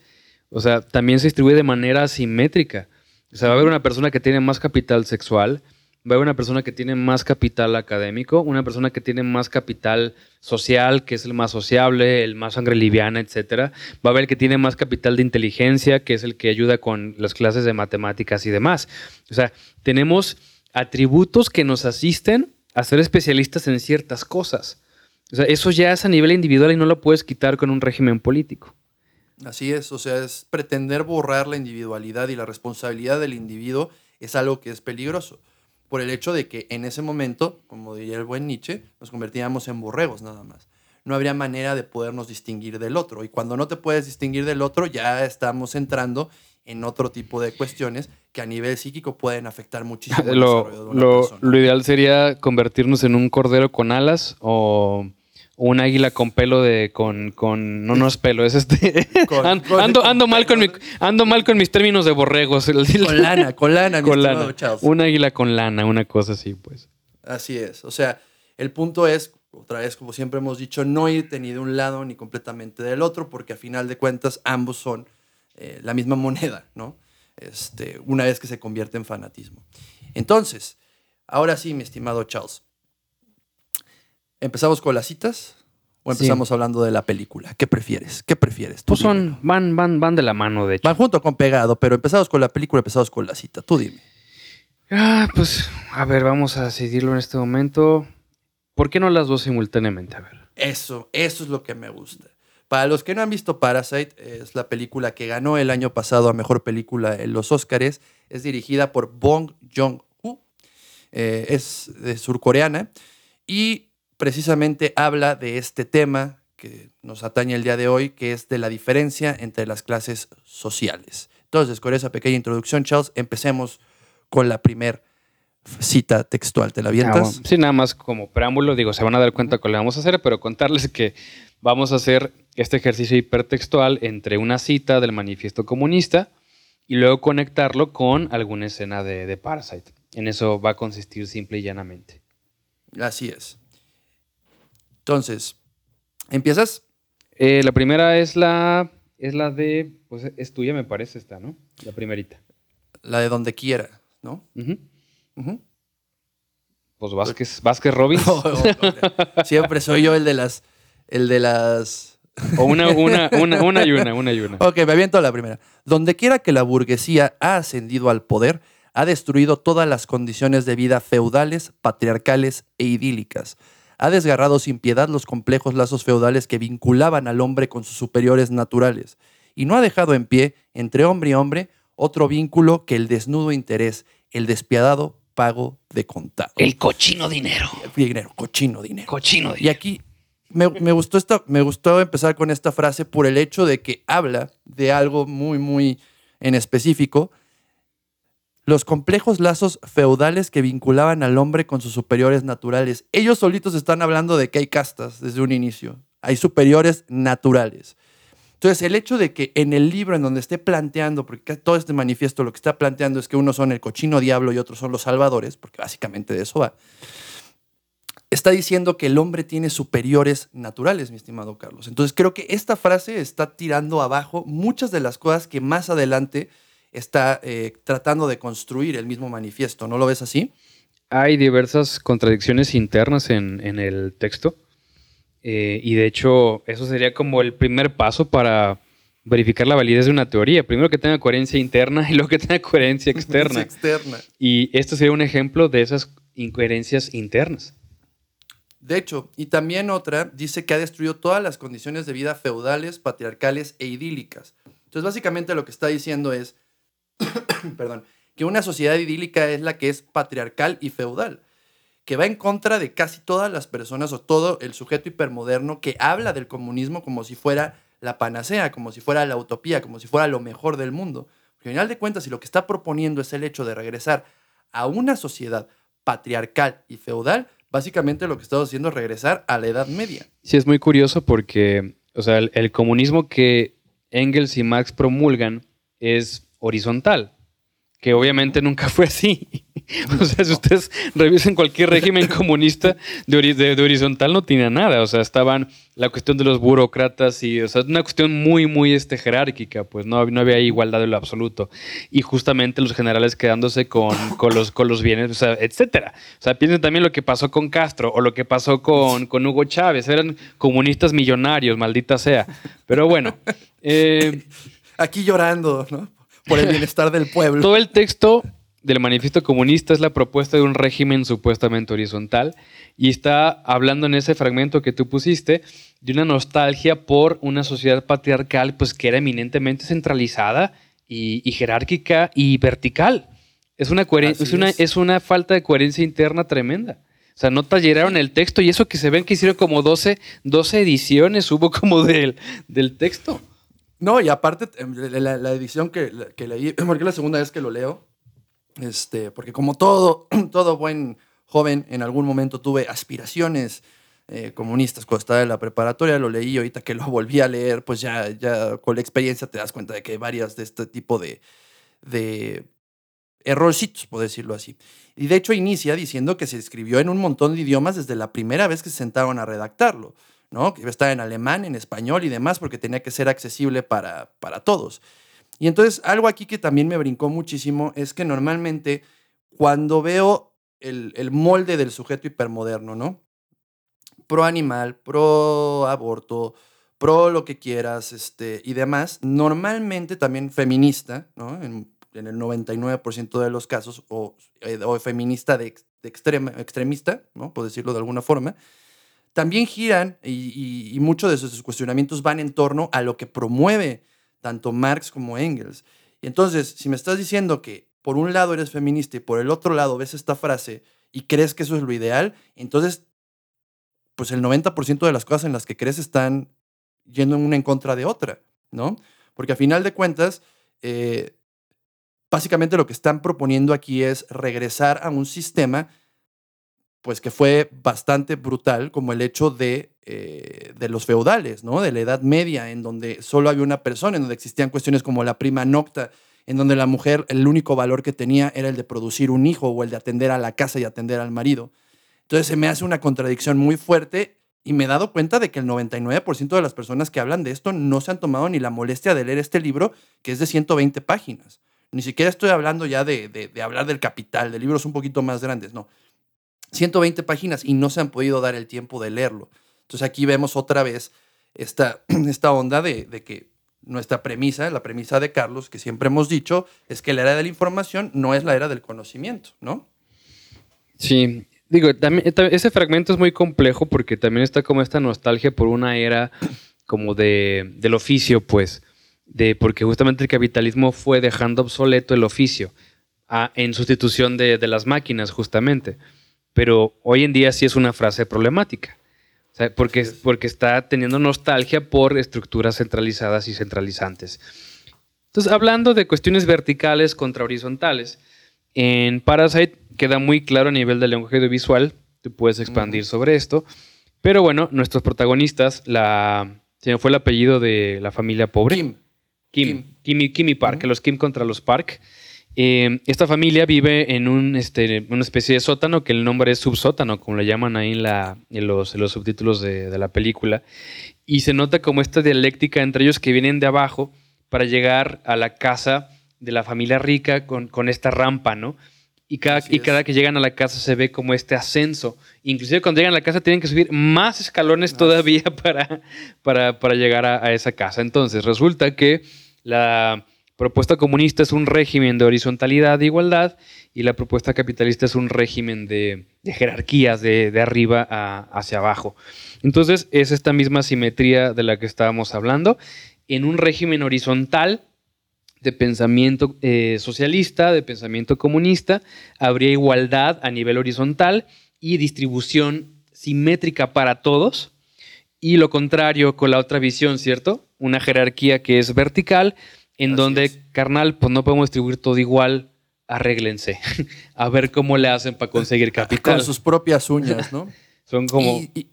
o sea, también se distribuye de manera asimétrica. O sea, va a haber una persona que tiene más capital sexual, va a haber una persona que tiene más capital académico, una persona que tiene más capital social, que es el más sociable, el más sangre liviana, etcétera. Va a haber el que tiene más capital de inteligencia, que es el que ayuda con las clases de matemáticas y demás. O sea, tenemos atributos que nos asisten a ser especialistas en ciertas cosas. O sea, eso ya es a nivel individual y no lo puedes quitar con un régimen político. Así es, o sea, es pretender borrar la individualidad y la responsabilidad del individuo es algo que es peligroso. Por el hecho de que en ese momento, como diría el buen Nietzsche, nos convertíamos en borregos nada más. No habría manera de podernos distinguir del otro. Y cuando no te puedes distinguir del otro, ya estamos entrando en otro tipo de cuestiones que a nivel psíquico pueden afectar muchísimo el Lo, desarrollo de una lo- persona. lo ideal sería convertirnos en un cordero con alas o un águila con pelo de con con no no es pelo es este Con- An- con- ando ando mal con mi, ando mal con mis términos de borregos Con lana, con lana, con lana un águila con lana una cosa así pues Así es. O sea, el punto es otra vez, como siempre hemos dicho, no irte ni de un lado ni completamente del otro, porque a final de cuentas ambos son eh, la misma moneda, ¿no? Este, una vez que se convierte en fanatismo. Entonces, ahora sí, mi estimado Charles, ¿empezamos con las citas o Sí. empezamos hablando de la película? ¿Qué prefieres? ¿Qué prefieres? Tú Pues son, van, van, van de la mano, de hecho. Van junto con pegado, pero empezamos con la película, empezamos con la cita. Tú dime. Ah, pues, a ver, vamos a decidirlo en este momento. ¿Por qué no las dos simultáneamente? A ver. Eso, eso es lo que me gusta. Para los que no han visto Parasite, es la película que ganó el año pasado a Mejor Película en los Oscars. Es dirigida por Bong Joon-ho. Eh, es de surcoreana. Y precisamente habla de este tema que nos atañe el día de hoy, que es de la diferencia entre las clases sociales. Entonces, con esa pequeña introducción, Charles, empecemos con la primer cita textual. ¿Te la Ah, avientas? bueno, sí, nada más como preámbulo, digo, se van a dar cuenta que le vamos a hacer, pero contarles que vamos a hacer este ejercicio hipertextual entre una cita del manifiesto comunista y luego conectarlo con alguna escena de, de Parasite. En eso va a consistir simple y llanamente. Así es. Entonces, ¿empiezas? Eh, la primera es la, es la de, pues es tuya me parece esta, ¿no? La primerita. La de donde quiera, ¿no? Ujú. Ujú. Pues Vázquez, Vázquez Robbins. Siempre soy yo el de las. El de las. O una, una, una, una y una, una y una. Ok, me aviento la primera. Donde quiera que la burguesía ha ascendido al poder, ha destruido todas las condiciones de vida feudales, patriarcales e idílicas. Ha desgarrado sin piedad los complejos lazos feudales que vinculaban al hombre con sus superiores naturales. Y no ha dejado en pie, entre hombre y hombre, otro vínculo que el desnudo interés, el despiadado pago de contado. El cochino dinero. dinero, cochino dinero. Cochino Y dinero. aquí me, me gustó esta, me gustó empezar con esta frase por el hecho de que habla de algo muy, muy en específico. Los complejos lazos feudales que vinculaban al hombre con sus superiores naturales. Ellos solitos están hablando de que hay castas desde un inicio. Hay superiores naturales. Entonces, el hecho de que en el libro en donde esté planteando, porque todo este manifiesto lo que está planteando es que unos son el cochino diablo y otros son los salvadores, porque básicamente de eso va, está diciendo que el hombre tiene superiores naturales, mi estimado Carlos. Entonces, creo que esta frase está tirando abajo muchas de las cosas que más adelante está eh, tratando de construir el mismo manifiesto. ¿No lo ves así? Hay diversas contradicciones internas en, en el texto. eh, y de hecho, eso sería como el primer paso para verificar la validez de una teoría. Primero que tenga coherencia interna y luego que tenga coherencia externa. Externa. Y esto sería un ejemplo de esas incoherencias internas. De hecho, y también otra dice que ha destruido todas las condiciones de vida feudales, patriarcales e idílicas. Entonces, básicamente lo que está diciendo es, perdón, que una sociedad idílica es la que es patriarcal y feudal, que va en contra de casi todas las personas o todo el sujeto hipermoderno que habla del comunismo como si fuera la panacea, como si fuera la utopía, como si fuera lo mejor del mundo. Porque al final de cuentas, si lo que está proponiendo es el hecho de regresar a una sociedad patriarcal y feudal, básicamente lo que estamos haciendo es regresar a la Edad Media. Sí, es muy curioso porque, o sea, el, comunismo que Engels y Marx promulgan es horizontal, que obviamente nunca fue así. O sea, si ustedes revisen cualquier régimen comunista de, de- de horizontal no tenía nada. O sea, estaban la cuestión de los burócratas y, o sea, una cuestión muy, muy este, jerárquica, pues no, no había igualdad en lo absoluto. Y justamente los generales quedándose con, con los, con los bienes, o sea, etcétera. O sea, piensen también lo que pasó con Castro o lo que pasó con, con Hugo Chávez. Eran comunistas millonarios, maldita sea. Pero bueno, eh, Aquí llorando, ¿no? Por el bienestar del pueblo. todo el texto del manifiesto comunista es la propuesta de un régimen supuestamente horizontal y está hablando en ese fragmento que tú pusiste de una nostalgia por una sociedad patriarcal pues que era eminentemente centralizada y, y jerárquica y vertical. Es una, es, una, es. es una falta de coherencia interna tremenda. O sea, no talleraron el texto y eso que se ven que hicieron como 12, 12 ediciones hubo como del, del texto. No, y aparte, em, la, la edición que, que leí, porque es la segunda vez que lo leo, este, porque como todo, todo buen joven, en algún momento tuve aspiraciones eh, comunistas cuando estaba en la preparatoria, lo leí ahorita que lo volví a leer, pues ya, ya con la experiencia te das cuenta de que hay varias de este tipo de, de errorcitos, por decirlo así. Y de hecho inicia diciendo que se escribió en un montón de idiomas desde la primera vez que se sentaron a redactarlo, ¿no? Que iba a estar en alemán, en español y demás, porque tenía que ser accesible para, para todos. Y entonces algo aquí que también me brincó muchísimo es que normalmente cuando veo el, el molde del sujeto hipermoderno, ¿no? Pro animal, pro aborto, pro lo que quieras este, y demás, normalmente también feminista, ¿no? En, el 99% de los casos, o, eh, o feminista de, de extrema, extremista, ¿no? por decirlo de alguna forma, también giran y, y, y muchos de sus cuestionamientos van en torno a lo que promueve tanto Marx como Engels. Y entonces, si me estás diciendo que por un lado eres feminista y por el otro lado ves esta frase y crees que eso es lo ideal, entonces, pues el 90% de las cosas en las que crees están yendo una en contra de otra, ¿no? Porque a final de cuentas, eh, básicamente lo que están proponiendo aquí es regresar a un sistema pues que fue bastante brutal, como el hecho de, eh, de los feudales, ¿no? De la Edad Media, en donde solo había una persona, en donde existían cuestiones como la prima nocta, en donde la mujer, el único valor que tenía era el de producir un hijo o el de atender a la casa y atender al marido. Entonces se me hace una contradicción muy fuerte y me he dado cuenta de que el 99% de las personas que hablan de esto no se han tomado ni la molestia de leer este libro, que es de 120 páginas. Ni siquiera estoy hablando ya de, hablar del capital, de libros un poquito más grandes, no. 120 páginas y no se han podido dar el tiempo de leerlo. Entonces aquí vemos otra vez esta, esta onda de, de, que nuestra premisa, la premisa de Carlos, que siempre hemos dicho, es que la era de la información no es la era del conocimiento, ¿no? Sí, digo, también, ese fragmento es muy complejo porque también está como esta nostalgia por una era como de, del oficio, pues, de, porque justamente el capitalismo fue dejando obsoleto el oficio a, en sustitución de, de las máquinas, justamente pero hoy en día sí es una frase problemática, o sea, porque, porque está teniendo nostalgia por estructuras centralizadas y centralizantes. Entonces, hablando de cuestiones verticales contra horizontales, en Parasite queda muy claro a nivel del lenguaje audiovisual, tú puedes expandir uh -huh. sobre esto, pero bueno, nuestros protagonistas, la, se me fue el apellido de la familia pobre. Kim. Kim, Kim. Kimi, Kimi Park, uh -huh. los Kim contra los Park. Eh, esta familia vive en un, este, una especie de sótano que el nombre es subsótano, como le llaman ahí en, la, en, los, en los, subtítulos de, de, la película. Y se nota como esta dialéctica entre ellos que vienen de abajo para llegar a la casa de la familia rica con, con esta rampa, ¿no? Y cada, y cada que llegan a la casa se ve como este ascenso. Inclusive cuando llegan a la casa tienen que subir más escalones más. todavía para, para, para llegar a, a esa casa. Entonces resulta que la propuesta comunista es un régimen de horizontalidad e igualdad y la propuesta capitalista es un régimen de, de jerarquías de, de arriba hacia abajo. Entonces es esta misma simetría de la que estábamos hablando. En un régimen horizontal de pensamiento eh, socialista, de pensamiento comunista, habría igualdad a nivel horizontal y distribución simétrica para todos. Y lo contrario con la otra visión, ¿cierto? Una jerarquía que es vertical, en Así donde, es. carnal, pues no podemos distribuir todo igual, arréglense. a ver cómo le hacen para conseguir capital. Con sus propias uñas, ¿no? Son como... Y, y,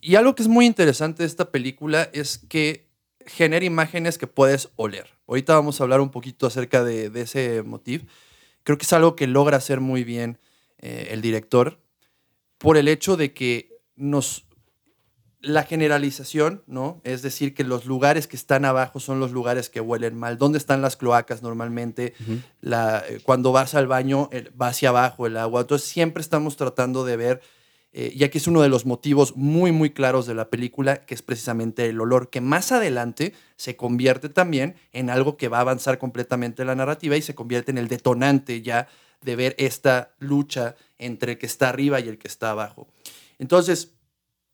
y, algo que es muy interesante de esta película es que genera imágenes que puedes oler. Ahorita vamos a hablar un poquito acerca de, de ese motivo. Creo que es algo que logra hacer muy bien eh, el director por el hecho de que nos la generalización, ¿no? Es decir, que los lugares que están abajo son los lugares que huelen mal. ¿Dónde están las cloacas normalmente? Uh -huh. la, eh, cuando vas al baño, va hacia abajo el agua. Entonces siempre estamos tratando de ver, eh, y aquí es uno de los motivos muy, muy claros de la película, que es precisamente el olor, que más adelante se convierte también en algo que va a avanzar completamente la narrativa y se convierte en el detonante ya de ver esta lucha entre el que está arriba y el que está abajo. Entonces,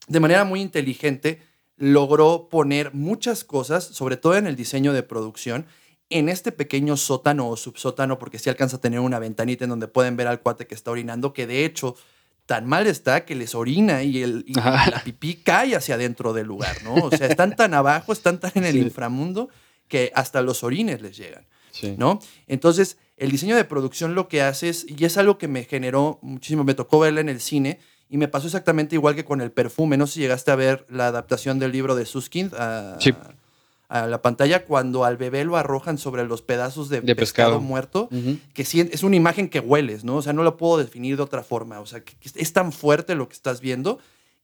de manera muy inteligente, logró poner muchas cosas, sobre todo en el diseño de producción, en este pequeño sótano o subsótano, porque sí alcanza a tener una ventanita en donde pueden ver al cuate que está orinando, que de hecho tan mal está que les orina y, el, y la pipí cae hacia adentro del lugar, ¿no? O sea, están tan abajo, están tan en el sí. inframundo que hasta los orines les llegan, sí. ¿no? Entonces, el diseño de producción lo que hace es, y es algo que me generó muchísimo, me tocó verla en el cine, y me pasó exactamente igual que con el perfume. No sé si llegaste a ver la adaptación del libro de Suskind a, sí. a la pantalla cuando al bebé lo arrojan sobre los pedazos de, De pescado. pescado. muerto, que sí, es una imagen que hueles, ¿no? O sea, no lo puedo definir de otra forma. O sea, que, que es tan fuerte lo que estás viendo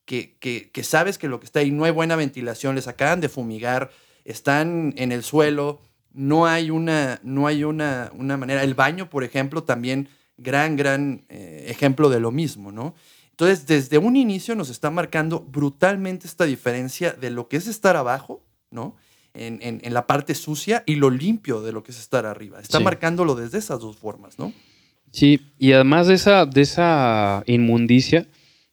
que, que- que sabes que lo que está ahí no hay buena ventilación, les acaban de fumigar, están en el suelo, no hay una, no hay una, una manera. El baño, por ejemplo, también gran, gran eh, ejemplo de lo mismo, ¿no? Entonces, desde un inicio nos está marcando brutalmente esta diferencia de lo que es estar abajo, ¿no? En, en- en la parte sucia y lo limpio de lo que es estar arriba. Está Sí. marcándolo desde esas dos formas, ¿no? Sí, y además de esa, de esa inmundicia,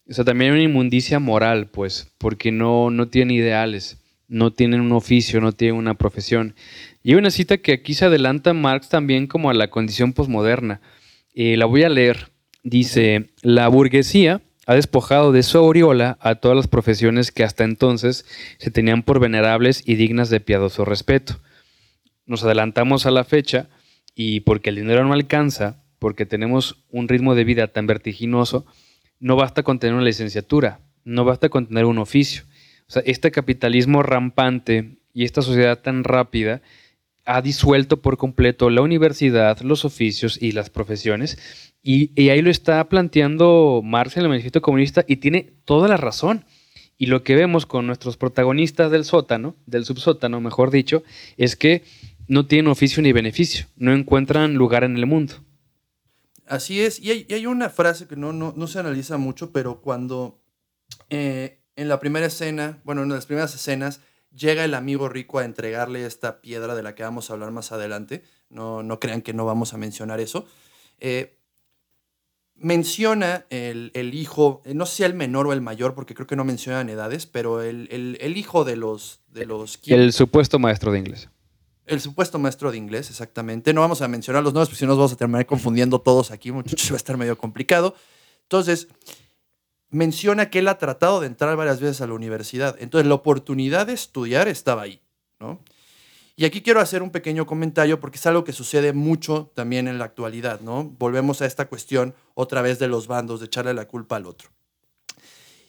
o sea, también hay una inmundicia moral, pues, porque no, no tienen ideales, no tienen un oficio, no tienen una profesión. Y hay una cita que aquí se adelanta Marx también como a la condición posmoderna. Eh, la voy a leer. Dice, la burguesía ha despojado de su aureola a todas las profesiones que hasta entonces se tenían por venerables y dignas de piadoso respeto. Nos adelantamos a la fecha y porque el dinero no alcanza, porque tenemos un ritmo de vida tan vertiginoso, no basta con tener una licenciatura, no basta con tener un oficio. O sea, este capitalismo rampante y esta sociedad tan rápida ha disuelto por completo la universidad, los oficios y las profesiones. Y, y ahí lo está planteando Marx en el Manifiesto Comunista y tiene toda la razón. Y lo que vemos con nuestros protagonistas del sótano, del subsótano, mejor dicho, es que no tienen oficio ni beneficio, no encuentran lugar en el mundo. Así es. Y hay, hay una frase que no se analiza mucho, pero cuando eh, en la primera escena, bueno, en las primeras escenas, llega el amigo rico a entregarle esta piedra de la que vamos a hablar más adelante. No, no crean que no vamos a mencionar eso. Eh, menciona el, el hijo, eh, no sé si el menor o el mayor, porque creo que no mencionan edades, pero el, el- el hijo de los, de los El supuesto maestro de inglés. el supuesto maestro de inglés, exactamente. No vamos a mencionar los nombres, porque si no nos vamos a terminar confundiendo todos aquí, muchachos, va a estar medio complicado. Entonces, menciona que él ha tratado de entrar varias veces a la universidad. Entonces, la oportunidad de estudiar estaba ahí, ¿no? Y aquí quiero hacer un pequeño comentario porque es algo que sucede mucho también en la actualidad, ¿no? Volvemos a esta cuestión otra vez de los bandos, de echarle la culpa al otro.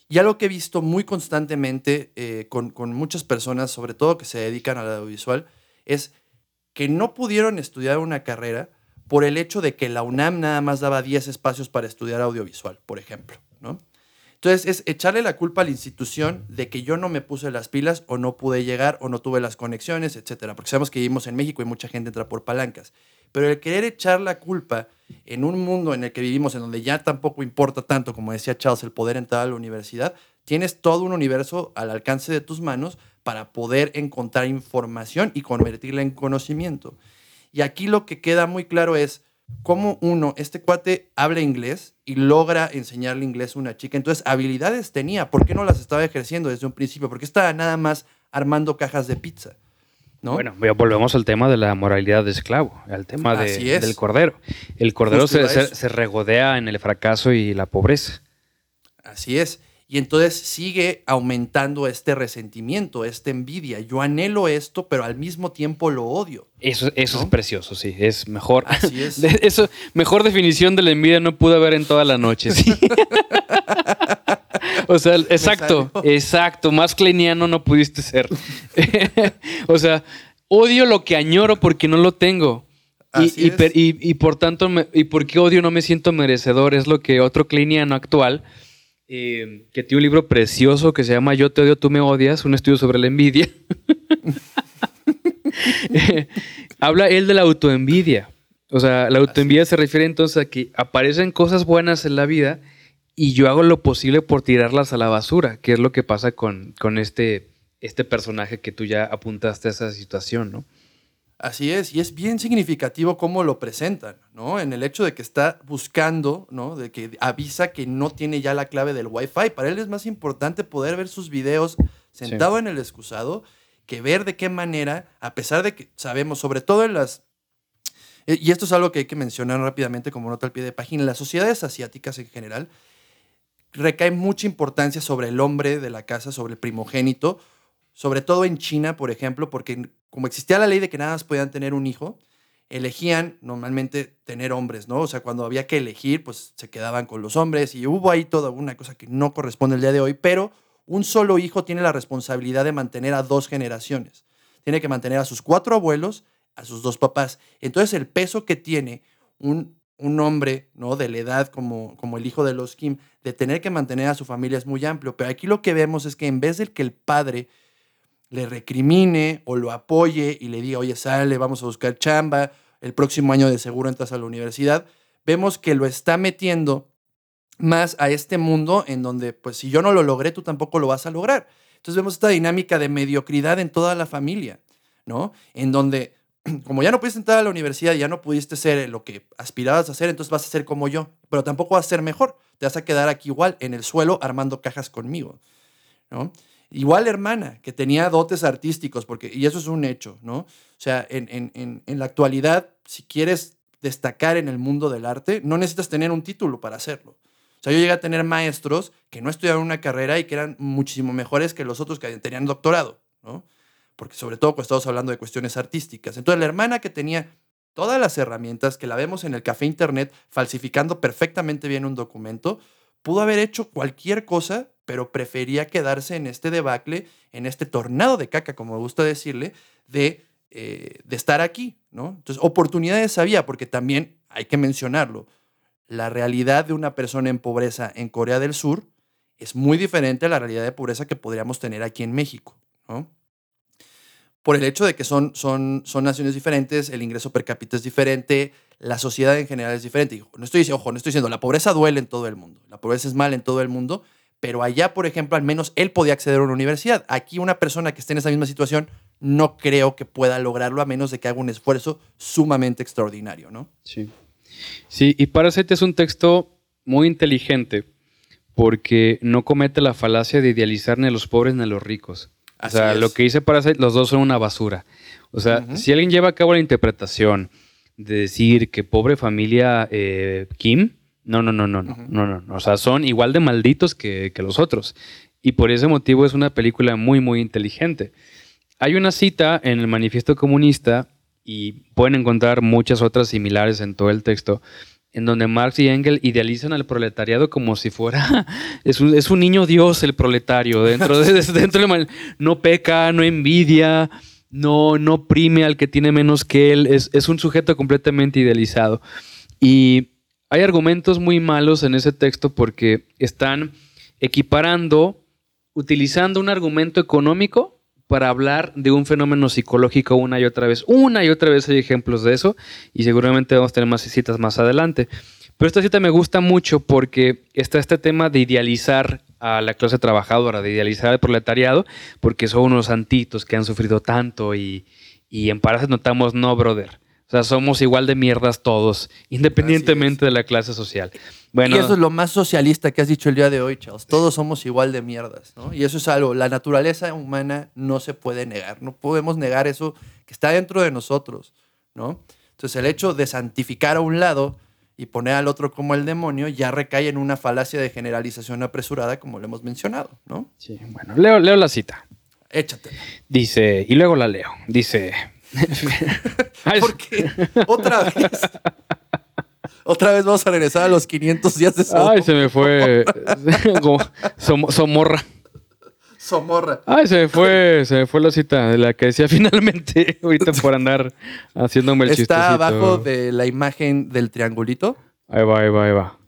Y algo que he visto muy constantemente eh, con, con muchas personas, sobre todo que se dedican al audiovisual, es que no pudieron estudiar una carrera por el hecho de que la UNAM nada más daba 10 espacios para estudiar audiovisual, por ejemplo, ¿no? Entonces es echarle la culpa a la institución de que yo no me puse las pilas o no pude llegar o no tuve las conexiones, etcétera, porque sabemos que vivimos en México y mucha gente entra por palancas. Pero el querer echar la culpa en un mundo en el que vivimos, en donde ya tampoco importa tanto, como decía Charles, el poder entrar a la universidad, tienes todo un universo al alcance de tus manos para poder encontrar información y convertirla en conocimiento. Y aquí lo que queda muy claro es cómo uno, este cuate habla inglés y logra enseñarle inglés a una chica. Entonces, habilidades tenía. ¿Por qué no las estaba ejerciendo desde un principio? Porque estaba nada más armando cajas de pizza. ¿no? Bueno, ya volvemos al tema de la moralidad de esclavo, al tema de- Así es. del cordero. El cordero se, se regodea en el fracaso y la pobreza. Así es. Y entonces sigue aumentando este resentimiento, esta envidia. Yo anhelo esto, pero al mismo tiempo lo odio. Eso, eso ¿No? es precioso, sí. Es mejor. Así es. Eso, mejor definición de la envidia no pude haber en toda la noche. sí. o sea, exacto, exacto. Más kleiniano no pudiste ser. o sea, odio lo que añoro porque no lo tengo. Y, Así y per- y- y por tanto, me- ¿y por qué odio no me siento merecedor? Es lo que otro kleiniano actual, eh, que tiene un libro precioso que se llama Yo te odio, tú me odias, un estudio sobre la envidia. Eh, habla él de la autoenvidia. O sea, la autoenvidia se refiere entonces a que aparecen cosas buenas en la vida y yo hago lo posible por tirarlas a la basura, que es lo que pasa con, con este, este personaje que tú ya apuntaste a esa situación, ¿no? Así es, y es bien significativo cómo lo presentan, ¿no? En el hecho de que está buscando, ¿no? De que avisa que no tiene ya la clave del Wi-Fi. Para él es más importante poder ver sus videos sentado en el excusado que ver de qué manera, a pesar de que sabemos, sobre todo en las... eh, Y esto es algo que hay que mencionar rápidamente como nota al pie de página. En las sociedades asiáticas en general recae mucha importancia sobre el hombre de la casa, sobre el primogénito, sobre todo en China, por ejemplo, porque como existía la ley de que nada más podían tener un hijo, elegían normalmente tener hombres, ¿no? O sea, cuando había que elegir, pues se quedaban con los hombres y hubo ahí toda una cosa que no corresponde el día de hoy, pero un solo hijo tiene la responsabilidad de mantener a dos generaciones. tiene que mantener a sus cuatro abuelos, a sus dos papás. Entonces el peso que tiene un, un hombre, ¿no? De la edad como, como el hijo de los Kim, de tener que mantener a su familia es muy amplio. Pero aquí lo que vemos es que en vez de que el padre le recrimine o lo apoye y le diga, oye, sale, vamos a buscar chamba, el próximo año de seguro entras a la universidad, vemos que lo está metiendo más a este mundo en donde, pues si yo no lo logré, tú tampoco lo vas a lograr. Entonces vemos esta dinámica de mediocridad en toda la familia, ¿no? En donde, como ya no pudiste entrar a la universidad, ya no pudiste ser lo que aspirabas a ser, entonces vas a ser como yo, pero tampoco vas a ser mejor. Te vas a quedar aquí igual, en el suelo, armando cajas conmigo, ¿no? Igual hermana, que tenía dotes artísticos, porque, y eso es un hecho, ¿no? O sea, en, en, en la actualidad, si quieres destacar en el mundo del arte, no necesitas tener un título para hacerlo. O sea, yo llegué a tener maestros que no estudiaron una carrera y que eran muchísimo mejores que los otros que tenían doctorado, ¿no? Porque sobre todo cuando estamos hablando de cuestiones artísticas. Entonces, la hermana que tenía todas las herramientas, que la vemos en el café internet falsificando perfectamente bien un documento, pudo haber hecho cualquier cosa, pero prefería quedarse en este debacle, en este tornado de caca, como me gusta decirle, de, eh, de estar aquí, ¿no? Entonces, oportunidades había, porque también hay que mencionarlo, la realidad de una persona en pobreza en Corea del Sur es muy diferente a la realidad de pobreza que podríamos tener aquí en México, ¿no? Por el hecho de que son, son, son naciones diferentes, el ingreso per cápita es diferente, la sociedad en general es diferente. No estoy diciendo, ojo, no estoy diciendo, la pobreza duele en todo el mundo, la pobreza es mal en todo el mundo, pero allá, por ejemplo, al menos él podía acceder a una universidad. Aquí una persona que esté en esa misma situación no creo que pueda lograrlo a menos de que haga un esfuerzo sumamente extraordinario, ¿no? Sí. Sí, y Parasite es un texto muy inteligente porque no comete la falacia de idealizar ni a los pobres ni a los ricos. Así o sea, es. lo que dice Parasite, los dos son una basura. O sea, si alguien lleva a cabo la interpretación de decir que pobre familia eh, Kim, no, no, no, no, no, Ujú. no, no, no. O sea, son igual de malditos que, que los otros. Y por ese motivo es una película muy, muy inteligente. Hay una cita en el Manifiesto Comunista y pueden encontrar muchas otras similares en todo el texto, en donde Marx y Engels idealizan al proletariado como si fuera, es un, es un niño dios el proletario, dentro de, dentro man- no peca, no envidia, no, no oprime al que tiene menos que él, es, es un sujeto completamente idealizado. Y hay argumentos muy malos en ese texto porque están equiparando, utilizando un argumento económico para hablar de un fenómeno psicológico una y otra vez. Una y otra vez hay ejemplos de eso y seguramente vamos a tener más citas más adelante. Pero esta cita me gusta mucho porque está este tema de idealizar a la clase trabajadora, de idealizar al proletariado, porque son unos santitos que han sufrido tanto y, en Parasite notamos no, brother. O sea, somos igual de mierdas todos, independientemente de la clase social. Bueno, y eso es lo más socialista que has dicho el día de hoy, Charles. Todos somos igual de mierdas, ¿no? Y eso es algo, la naturaleza humana no se puede negar. No podemos negar eso que está dentro de nosotros, ¿no? Entonces el hecho de santificar a un lado y poner al otro como el demonio ya recae en una falacia de generalización apresurada, como lo hemos mencionado, ¿no? sí, bueno leo, leo la cita. Échatela. Dice, y luego la leo. Dice. Porque otra vez, otra vez vamos a regresar a los 500 días de Sodoma. Ay, se me fue. como Som- Somorra. Somorra. Ay, se me fue, se me fue la cita de la que decía finalmente. Ahorita por andar haciéndome el chistecito. Está abajo de la imagen del triangulito. Ahí va, ahí va, ahí va.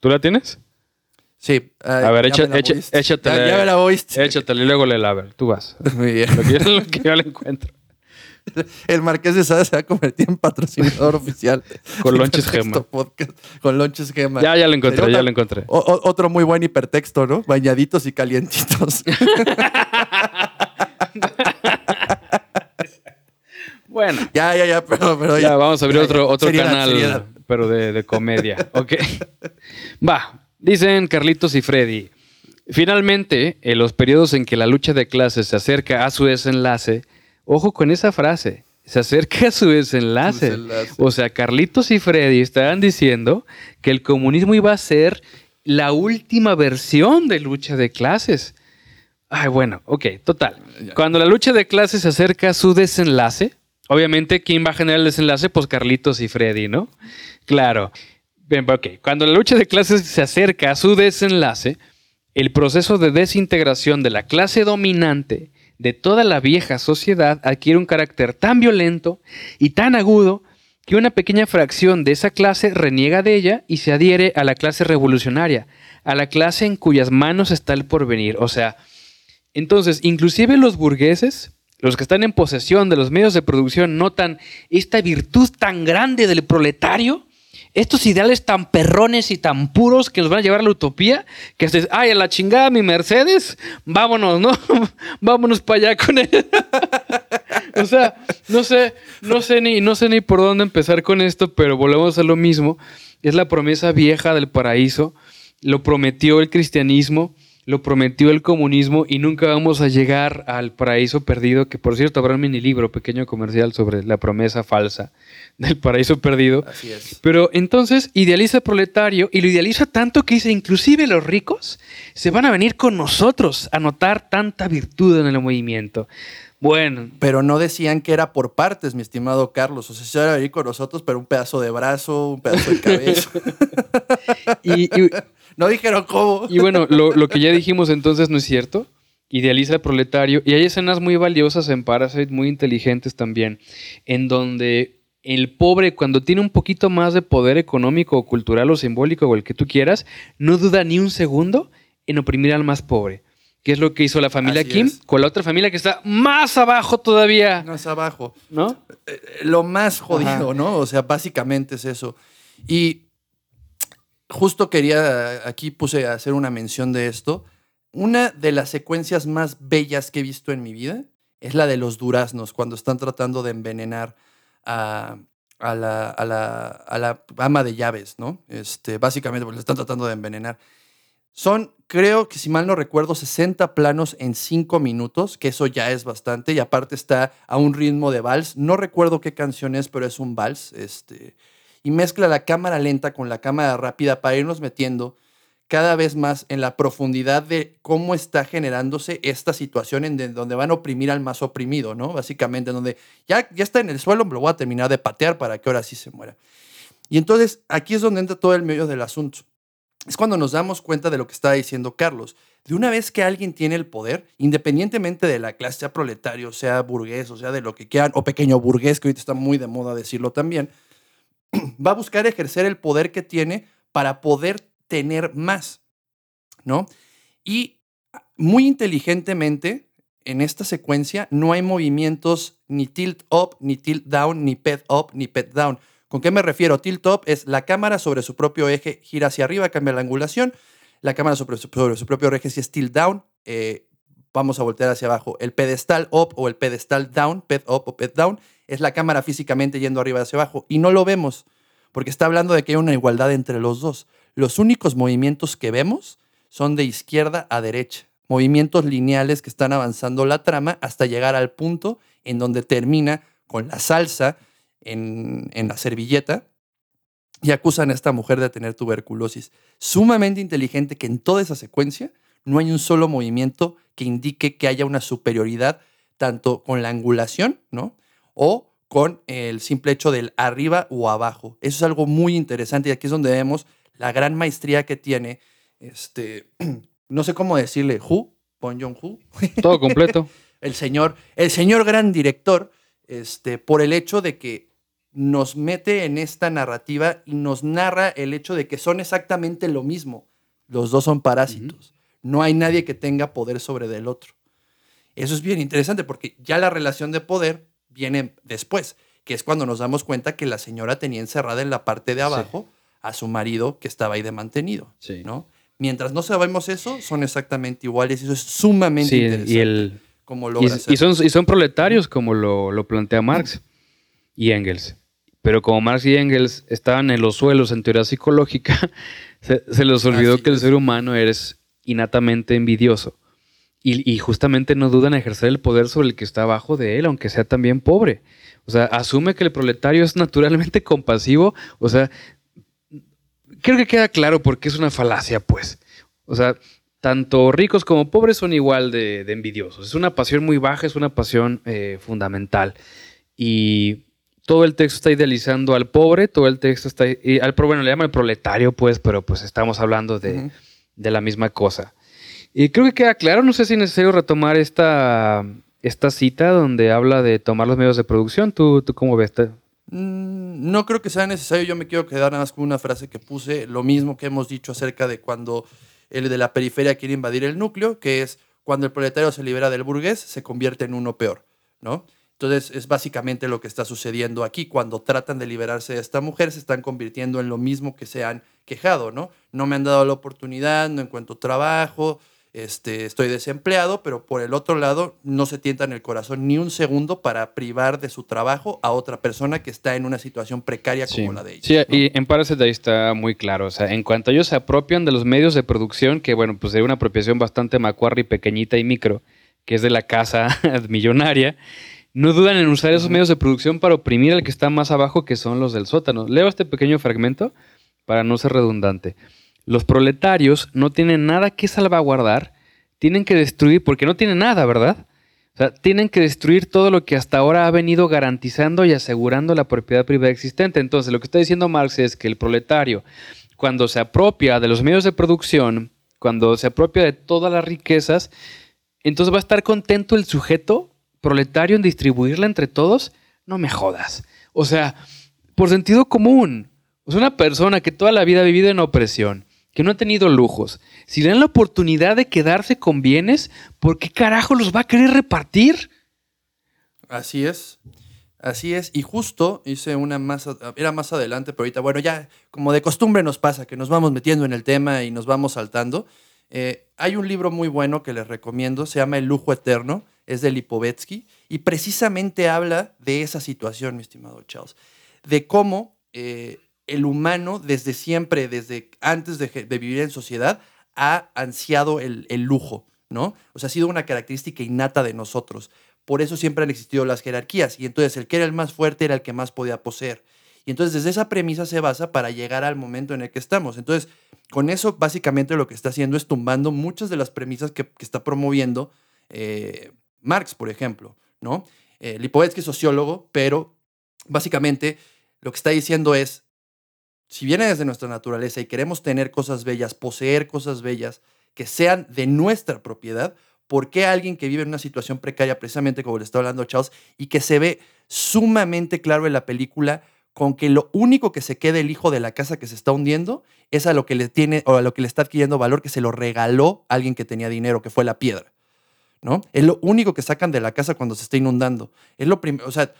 ¿Tú la tienes? Sí. A ver, echa- échatela. Ya, ya me la oíste. Échatela y luego léela. A ver, tú vas. Muy bien. Lo que, yo, lo que yo la encuentro. El Marqués de Sade se va a convertir en patrocinador oficial. Con Lonches Gema. Podcast. Con Lonches Gema. Ya, ya lo encontré, Sería ya otra- lo encontré. o- otro muy buen hipertexto, ¿no? Bañaditos y calientitos. Bueno. ya, ya, ya, pero, pero Ya, vamos a abrir Ya, otro, ya. otro Seriedad, canal, seriedad. pero de, de comedia. Ok. Va. Dicen Carlitos y Freddy. Finalmente, en los periodos en que la lucha de clases se acerca a su desenlace, ojo con esa frase, se acerca a su desenlace. Desenlace. O sea, Carlitos y Freddy estaban diciendo que el comunismo iba a ser la última versión de lucha de clases. Ay, bueno, ok, total. Ya. Cuando la lucha de clases se acerca a su desenlace, obviamente, ¿quién va a generar el desenlace? Pues Carlitos y Freddy, ¿no? Claro. Bien, ok. Cuando la lucha de clases se acerca a su desenlace, el proceso de desintegración de la clase dominante de toda la vieja sociedad adquiere un carácter tan violento y tan agudo que una pequeña fracción de esa clase reniega de ella y se adhiere a la clase revolucionaria, a la clase en cuyas manos está el porvenir. O sea, entonces, inclusive los burgueses, los que están en posesión de los medios de producción, notan esta virtud tan grande del proletario, estos ideales tan perrones y tan puros que nos van a llevar a la utopía, que se ay, a la chingada mi Mercedes, vámonos, ¿no? vámonos para allá con él. o sea, no sé, no sé ni, no sé ni por dónde empezar con esto, pero volvemos a lo mismo. Es la promesa vieja del paraíso. Lo prometió el cristianismo lo prometió el comunismo y nunca vamos a llegar al paraíso perdido, que por cierto habrá un mini libro pequeño comercial sobre la promesa falsa del paraíso perdido. Así es. Pero entonces idealiza el proletario y lo idealiza tanto que dice, inclusive los ricos se van a venir con nosotros a notar tanta virtud en el movimiento. Bueno. Pero no decían que era por partes, mi estimado Carlos. O sea, se van a venir con nosotros, pero un pedazo de brazo, un pedazo de cabeza. y, y no dijeron cómo. Y bueno, lo, que ya dijimos entonces no es cierto. Idealiza el proletario. Y hay escenas muy valiosas en Parasite, muy inteligentes también, en donde el pobre, cuando tiene un poquito más de poder económico, o cultural o simbólico, o el que tú quieras, no duda ni un segundo en oprimir al más pobre. Que es lo que hizo la familia Kim con la otra familia que está más abajo todavía. Más abajo. ¿No? Eh, lo más jodido, ¿no? O sea, básicamente es eso. Y justo quería, aquí puse a hacer una mención de esto. Una de las secuencias más bellas que he visto en mi vida es la de los duraznos, cuando están tratando de envenenar a, la, a, ama de llaves, ¿no? Este, básicamente, porque le están tratando de envenenar. Son, creo que si mal no recuerdo, 60 planos en 5 minutos, que eso ya es bastante, y aparte está a un ritmo de vals. No recuerdo qué canción es, pero es un vals. Este, y mezcla la cámara lenta con la cámara rápida para irnos metiendo cada vez más en la profundidad de cómo está generándose esta situación en donde van a oprimir al más oprimido, ¿no? Básicamente, donde ya, ya está en el suelo, lo voy a terminar de patear para que ahora sí se muera. Y entonces aquí es donde entra todo el medio del asunto. Es cuando nos damos cuenta de lo que está diciendo Carlos. De una vez que alguien tiene el poder, independientemente de la clase, sea proletario, sea burgués, o sea de lo que quieran, o pequeño burgués, que ahorita está muy de moda decirlo también, va a buscar ejercer el poder que tiene para poder tener más, ¿no? Y muy inteligentemente, en esta secuencia no hay movimientos ni tilt up, ni tilt down, ni pet up, ni pet down. ¿Con qué me refiero? Tilt up es la cámara sobre su propio eje gira hacia arriba, cambia la angulación. La cámara sobre su, propio eje si es tilt down, eh, vamos a voltear hacia abajo. El pedestal up o el pedestal down, pet up o pet down, es la cámara físicamente yendo arriba hacia abajo. Y no lo vemos, porque está hablando de que hay una igualdad entre los dos. Los únicos movimientos que vemos son de izquierda a derecha. Movimientos lineales que están avanzando la trama hasta llegar al punto en donde termina con la salsa en, la servilleta y acusan a esta mujer de tener tuberculosis. Sumamente inteligente que en toda esa secuencia no hay un solo movimiento que indique que haya una superioridad tanto con la angulación, ¿no? O con el simple hecho del arriba o abajo. Eso es algo muy interesante y aquí es donde vemos la gran maestría que tiene, este, no sé cómo decirle, Hu, Bon Jong Hu. Todo completo. el señor, el señor gran director, este, por el hecho de que nos mete en esta narrativa y nos narra el hecho de que son exactamente lo mismo. Los dos son parásitos. No hay nadie que tenga poder sobre del otro. Eso es bien interesante porque ya la relación de poder viene después, que es cuando nos damos cuenta que la señora tenía encerrada en la parte de abajo a su marido que estaba ahí de mantenido, ¿no? Mientras no sabemos eso, son exactamente iguales y eso es sumamente interesante. Y, el, como y, son, y son proletarios como lo, plantea Marx y Engels. Pero como Marx y Engels estaban en los suelos en teoría psicológica, se, les olvidó que el ser humano eres innatamente envidioso. Y, justamente no dudan en ejercer el poder sobre el que está abajo de él, aunque sea también pobre. O sea, asume que el proletario es naturalmente compasivo. O sea, creo que queda claro porque es una falacia, pues. O sea, tanto ricos como pobres son igual de, envidiosos. Es una pasión muy baja, es una pasión eh, fundamental. Y todo el texto está idealizando al pobre, todo el texto está... al, bueno, le llama el proletario, pues, pero pues estamos hablando de, de la misma cosa. Y creo que queda claro, no sé si es necesario retomar esta, esta cita donde habla de tomar los medios de producción. ¿Tú, tú cómo ves? Mm, no creo que sea necesario. Yo me quiero quedar nada más con una frase que puse, lo mismo que hemos dicho acerca de cuando el de la periferia quiere invadir el núcleo, que es cuando el proletario se libera del burgués, se convierte en uno peor, ¿no? Entonces es básicamente lo que está sucediendo aquí. Cuando tratan de liberarse de esta mujer, se están convirtiendo en lo mismo que se han quejado, ¿no? No me han dado la oportunidad, no encuentro trabajo, este, estoy desempleado, pero por el otro lado no se tientan el corazón ni un segundo para privar de su trabajo a otra persona que está en una situación precaria como la de ella. Sí, y en Parasite ahí está muy claro. O sea, en cuanto ellos se apropian de los medios de producción, que bueno, pues de una apropiación bastante macuarri, pequeñita y micro, que es de la casa millonaria, no dudan en usar esos medios de producción para oprimir al que está más abajo, que son los del sótano. Leo este pequeño fragmento para no ser redundante. Los proletarios no tienen nada que salvaguardar, tienen que destruir, porque no tienen nada, ¿verdad? O sea, tienen que destruir todo lo que hasta ahora ha venido garantizando y asegurando la propiedad privada existente. Entonces, lo que está diciendo Marx es que el proletario, cuando se apropia de los medios de producción, cuando se apropia de todas las riquezas, entonces va a estar contento el sujeto proletario en distribuirla entre todos. No me jodas. O sea, por sentido común. Es una persona que toda la vida ha vivido en opresión, que no ha tenido lujos, si le dan la oportunidad de quedarse con bienes, ¿por qué carajo los va a querer repartir? Así es. Así es, y justo hice una más, era más adelante, pero ahorita, bueno, ya como de costumbre nos pasa, que nos vamos metiendo en el tema y nos vamos saltando. Eh, hay un libro muy bueno que les recomiendo, se llama El lujo eterno, es de Lipovetsky, y precisamente habla de esa situación, mi estimado Charles, de cómo eh, el humano desde siempre, desde antes de, vivir en sociedad, ha ansiado el, lujo, ¿no? O sea, ha sido una característica innata de nosotros. Por eso siempre han existido las jerarquías. Y entonces el que era el más fuerte era el que más podía poseer. Y entonces desde esa premisa se basa para llegar al momento en el que estamos. Entonces, con eso básicamente lo que está haciendo es tumbando muchas de las premisas que, está promoviendo eh, Marx, por ejemplo, ¿no? Eh, Lipovetsky es sociólogo, pero básicamente lo que está diciendo es, si viene desde nuestra naturaleza y queremos tener cosas bellas, poseer cosas bellas que sean de nuestra propiedad, ¿por qué alguien que vive en una situación precaria, precisamente como le está hablando Charles, y que se ve sumamente claro en la película, con que lo único que se queda el hijo de la casa que se está hundiendo es a lo que le tiene o a lo que le está adquiriendo valor que se lo regaló alguien que tenía dinero, que fue la piedra. ¿No? Es lo único que sacan de la casa cuando se está inundando. Es lo primero, o sea,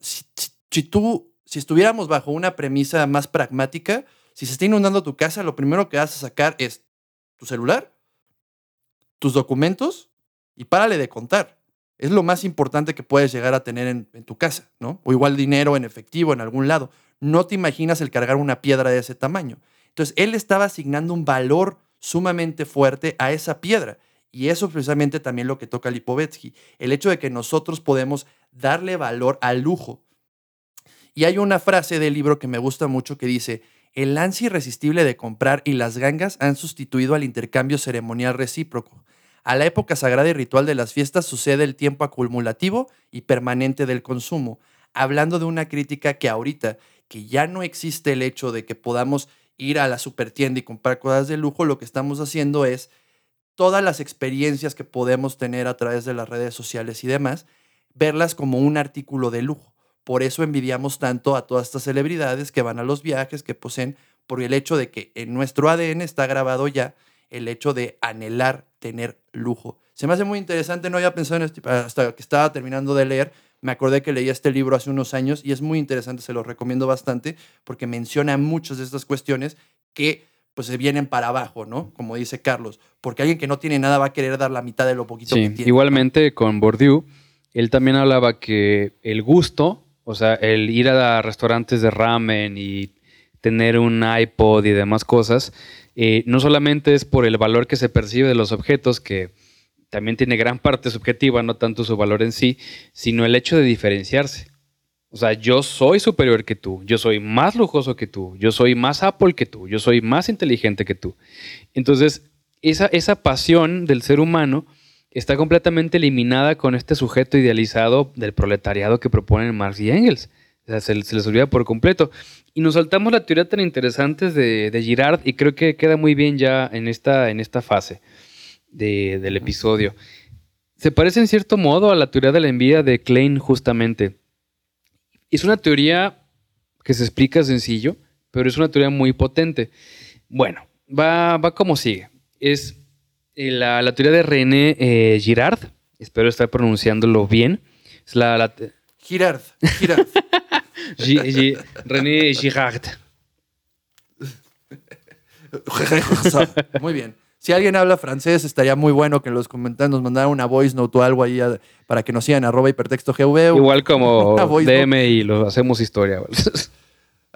si tú si estuviéramos bajo una premisa más pragmática, si se está inundando tu casa, lo primero que vas a sacar es tu celular, tus documentos y párale de contar. Es lo más importante que puedes llegar a tener en, tu casa, ¿no? O igual dinero en efectivo en algún lado. No te imaginas el cargar una piedra de ese tamaño. Entonces, él estaba asignando un valor sumamente fuerte a esa piedra. Y eso precisamente también lo que toca Lipovetsky. El hecho de que nosotros podemos darle valor al lujo. Y hay una frase del libro que me gusta mucho que dice, el ansia irresistible de comprar y las gangas han sustituido al intercambio ceremonial recíproco. A la época sagrada y ritual de las fiestas sucede el tiempo acumulativo y permanente del consumo, hablando de una crítica que ahorita, que ya no existe el hecho de que podamos ir a la supertienda y comprar cosas de lujo, lo que estamos haciendo es todas las experiencias que podemos tener a través de las redes sociales y demás, verlas como un artículo de lujo. Por eso envidiamos tanto a todas estas celebridades que van a los viajes, que poseen, por el hecho de que en nuestro ADN está grabado ya el hecho de anhelar tener lujo. Se me hace muy interesante, no había pensado en esto hasta que estaba terminando de leer. Me acordé que leí este libro hace unos años y es muy interesante, se lo recomiendo bastante porque menciona muchas de estas cuestiones que pues se vienen para abajo, ¿no? Como dice Carlos, porque alguien que no tiene nada va a querer dar la mitad de lo poquito que tiene. Igualmente con Bourdieu, él también hablaba que el gusto o sea, el ir a restaurantes de ramen y tener un iPod y demás cosas, eh, no solamente es por el valor que se percibe de los objetos, que también tiene gran parte subjetiva, no tanto su valor en sí, sino el hecho de diferenciarse. O sea, yo soy superior que tú, yo soy más lujoso que tú, yo soy más Apple que tú, yo soy más inteligente que tú. Entonces, esa, esa pasión del ser humano está completamente eliminada con este sujeto idealizado del proletariado que proponen Marx y Engels. O sea, se, les olvida por completo. Y nos saltamos la teoría tan interesante de, de, Girard y creo que queda muy bien ya en esta, en esta fase del episodio. se parece en cierto modo a la teoría de la envidia de Klein justamente. Es una teoría que se explica sencillo, pero es una teoría muy potente. Bueno, va, va como sigue. Es la, la teoría de René eh, Girard, espero estar pronunciándolo bien. Es la, Girard, Girard. Gi- Gi- René Girard. muy bien. Si alguien habla francés, estaría muy bueno que en los comentarios nos mandaran una voice note o algo ahí a- para que nos sigan arroba hipertexto GV. Igual como note. DM y lo hacemos historia.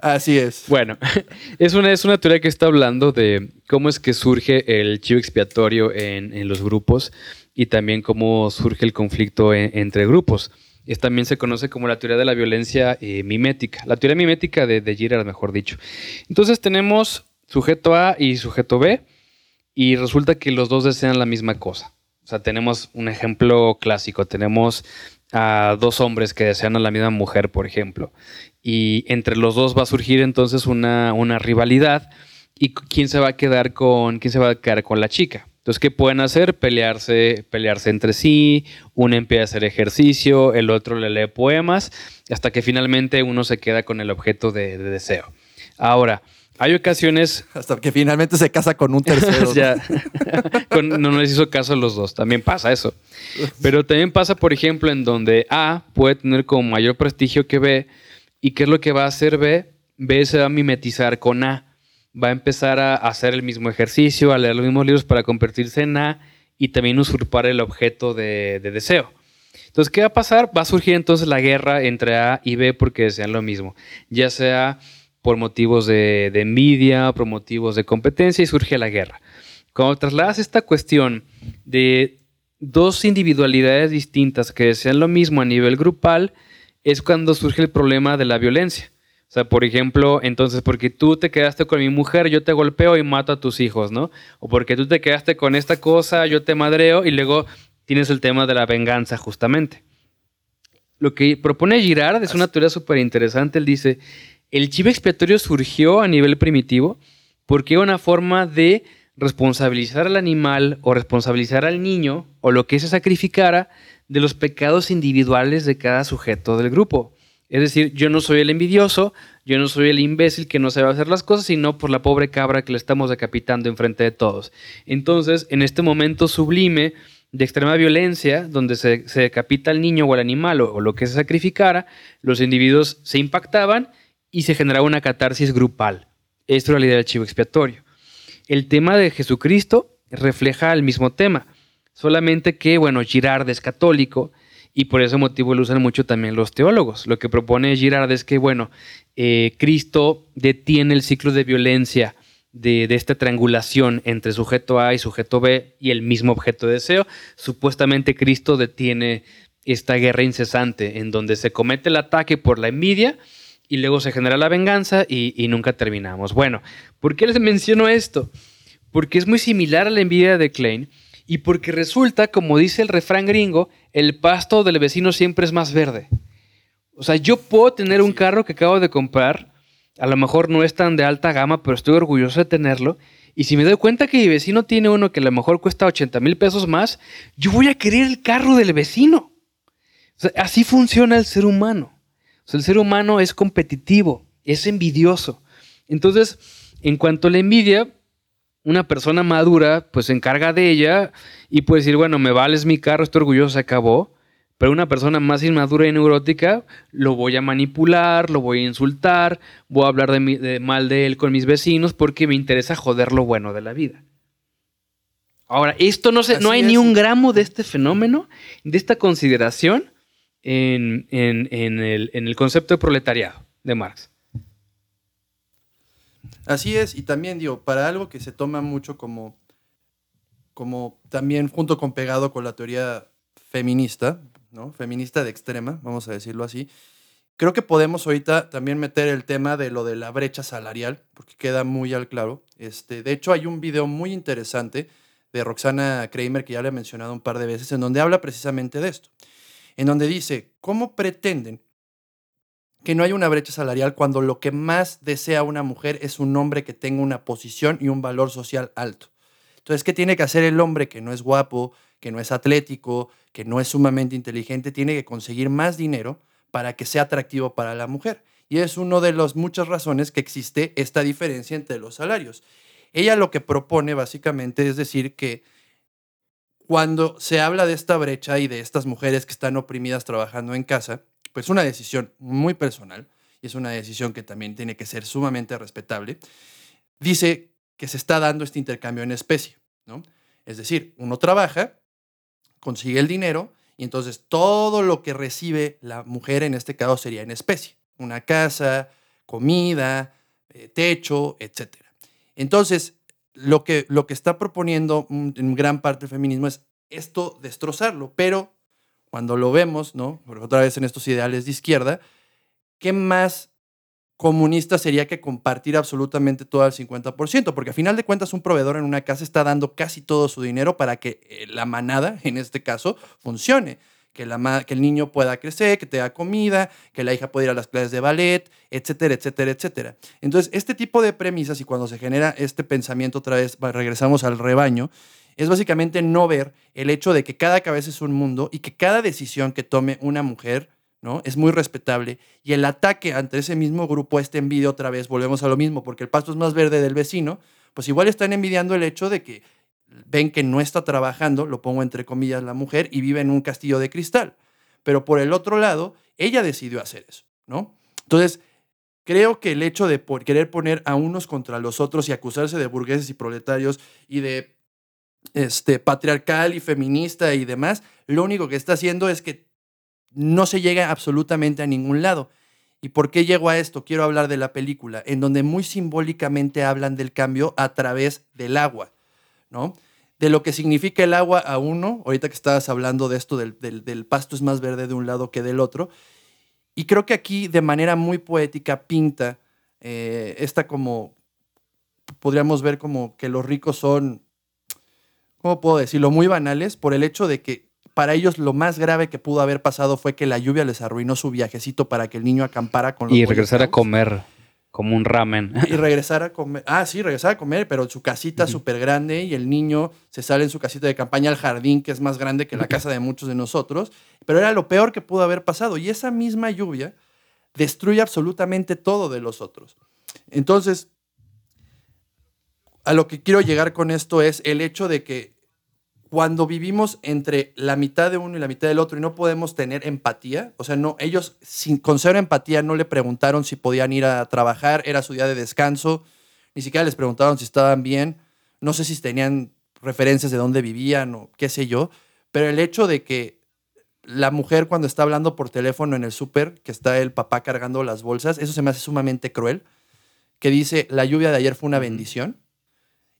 Así es. Bueno, es una, es una teoría que está hablando de cómo es que surge el chivo expiatorio en, en los grupos y también cómo surge el conflicto en- entre grupos. Es, también se conoce como la teoría de la violencia eh, mimética, la teoría mimética de, de Girard, mejor dicho. Entonces tenemos sujeto A y sujeto B y resulta que los dos desean la misma cosa. O sea, tenemos un ejemplo clásico, tenemos a dos hombres que desean a la misma mujer, por ejemplo y entre los dos va a surgir entonces una, una rivalidad y quién se va a quedar con quién se va a quedar con la chica. Entonces, ¿qué pueden hacer? Pelearse, pelearse entre sí, uno empieza a hacer ejercicio, el otro le lee poemas, hasta que finalmente uno se queda con el objeto de deseo. Ahora, hay ocasiones Hasta que finalmente se casa con un tercero. ¿no? ya. Con- no les hizo caso a los dos. También pasa eso. Pero también pasa, por ejemplo, en donde A puede tener como mayor prestigio que B. ¿Y qué es lo que va a hacer B? B se va a mimetizar con A. Va a empezar a hacer el mismo ejercicio, a leer los mismos libros para convertirse en A y también usurpar el objeto de, de deseo. Entonces, ¿qué va a pasar? Va a surgir entonces la guerra entre A y B porque desean lo mismo. Ya sea por motivos de, de envidia, por motivos de competencia y surge la guerra. Cuando trasladas esta cuestión de dos individualidades distintas que desean lo mismo a nivel grupal, es cuando surge el problema de la violencia. O sea, por ejemplo, entonces, porque tú te quedaste con mi mujer, yo te golpeo y mato a tus hijos, ¿no? O porque tú te quedaste con esta cosa, yo te madreo y luego tienes el tema de la venganza, justamente. Lo que propone Girard es una teoría súper interesante. Él dice, el chivo expiatorio surgió a nivel primitivo porque era una forma de responsabilizar al animal o responsabilizar al niño o lo que se sacrificara de los pecados individuales de cada sujeto del grupo. Es decir, yo no soy el envidioso, yo no soy el imbécil que no sabe hacer las cosas, sino por la pobre cabra que le estamos decapitando enfrente de todos. Entonces, en este momento sublime de extrema violencia, donde se, decapita al niño o al animal o lo que se sacrificara, los individuos se impactaban y se generaba una catarsis grupal. Esto era la idea del chivo expiatorio. El tema de Jesucristo refleja el mismo tema, solamente que, bueno, Girard es católico y por ese motivo lo usan mucho también los teólogos. Lo que propone Girard es que, bueno, eh, Cristo detiene el ciclo de violencia de, de, esta triangulación entre sujeto A y sujeto B y el mismo objeto de deseo. Supuestamente Cristo detiene esta guerra incesante en donde se comete el ataque por la envidia y luego se genera la venganza y, y, nunca terminamos. Bueno, ¿por qué les menciono esto? Porque es muy similar a la envidia de Klein y porque resulta, como dice el refrán gringo, el pasto del vecino siempre es más verde. O sea, yo puedo tener un carro que acabo de comprar, a lo mejor no es tan de alta gama, pero estoy orgulloso de tenerlo. Y si me doy cuenta que mi vecino tiene uno que a lo mejor cuesta 80 mil pesos más, yo voy a querer el carro del vecino. O sea, así funciona el ser humano. O sea, el ser humano es competitivo, es envidioso. Entonces, en cuanto a la envidia, una persona madura pues se encarga de ella y puede decir, bueno, me vales mi carro, estoy orgulloso, se acabó. Pero una persona más inmadura y neurótica lo voy a manipular, lo voy a insultar, voy a hablar de, mi, de mal de él con mis vecinos porque me interesa joder lo bueno de la vida. Ahora, esto no, se, no hay es. ni un gramo de este fenómeno, de esta consideración en, el, el concepto de proletariado de Marx. Así es, y también digo, para algo que se toma mucho como, como también junto con pegado con la teoría feminista, ¿no? Feminista de extrema, vamos a decirlo así. Creo que podemos ahorita también meter el tema de lo de la brecha salarial, porque queda muy al claro. Este, de hecho, hay un video muy interesante de Roxana Kramer, que ya le he mencionado un par de veces, en donde habla precisamente de esto. En donde dice, ¿cómo pretenden que no hay una brecha salarial cuando lo que más desea una mujer es un hombre que tenga una posición y un valor social alto. Entonces, ¿qué tiene que hacer el hombre que no es guapo, que no es atlético, que no es sumamente inteligente, tiene que conseguir más dinero para que sea atractivo para la mujer. Y es una de las muchas razones que existe esta diferencia entre los salarios. Ella lo que propone básicamente es decir que cuando se habla de esta brecha y de estas mujeres que están oprimidas trabajando en casa, pues es una decisión muy personal y es una decisión que también tiene que ser sumamente respetable, dice que se está dando este intercambio en especie, ¿no? Es decir, uno trabaja, consigue el dinero y entonces todo lo que recibe la mujer en este caso sería en especie, una casa, comida, eh, techo, etc. Entonces, lo que, lo que está proponiendo en gran parte el feminismo es esto destrozarlo, pero cuando lo vemos, ¿no? Porque otra vez en estos ideales de izquierda, ¿qué más comunista sería que compartir absolutamente todo al 50%? Porque a final de cuentas un proveedor en una casa está dando casi todo su dinero para que eh, la manada, en este caso, funcione. Que, el niño pueda crecer, que tenga comida, que la hija pueda ir a las clases de ballet, etcétera, etcétera, etcétera. Entonces, este tipo de premisas y cuando se genera este pensamiento otra vez, regresamos al rebaño, es básicamente no ver el hecho de que cada cabeza es un mundo y que cada decisión que tome una mujer ¿no? es muy respetable. Y el ataque ante ese mismo grupo, este envidia otra vez, volvemos a lo mismo, porque el pasto es más verde del vecino, pues igual están envidiando el hecho de que ven que no está trabajando, lo pongo entre comillas, la mujer, y vive en un castillo de cristal. Pero por el otro lado, ella decidió hacer eso, ¿no? Entonces, creo que el hecho de querer poner a unos contra los otros y acusarse de burgueses y proletarios y de este, patriarcal y feminista y demás, lo único que está haciendo es que no se llega absolutamente a ningún lado. ¿Y por qué llego a esto? Quiero hablar de la película, en donde muy simbólicamente hablan del cambio a través del agua, ¿no? De lo que significa el agua a uno, ahorita que estabas hablando de esto, del, del pasto es más verde de un lado que del otro, y creo que aquí de manera muy poética pinta eh, esta como, podríamos ver como que los ricos son ¿cómo puedo decirlo? Muy banales por el hecho de que para ellos lo más grave que pudo haber pasado fue que la lluvia les arruinó su viajecito para que el niño acampara con los Y regresar a comer como un ramen. Y regresar a comer. Ah, sí, regresar a comer, pero su casita súper grande y el niño se sale en su casita de campaña al jardín, que es más grande que la casa de muchos de nosotros. Pero era lo peor que pudo haber pasado. Y esa misma lluvia destruye absolutamente todo de los otros. Entonces, a lo que quiero llegar con esto es el hecho de que cuando vivimos entre la mitad de uno y la mitad del otro y no podemos tener empatía, o sea, no, ellos sin, con cero empatía no le preguntaron si podían ir a trabajar, era su día de descanso, ni siquiera les preguntaron si estaban bien, no sé si tenían referencias de dónde vivían o qué sé yo, pero el hecho de que la mujer cuando está hablando por teléfono en el súper, que está el papá cargando las bolsas, eso se me hace sumamente cruel, que dice, la lluvia de ayer fue una bendición,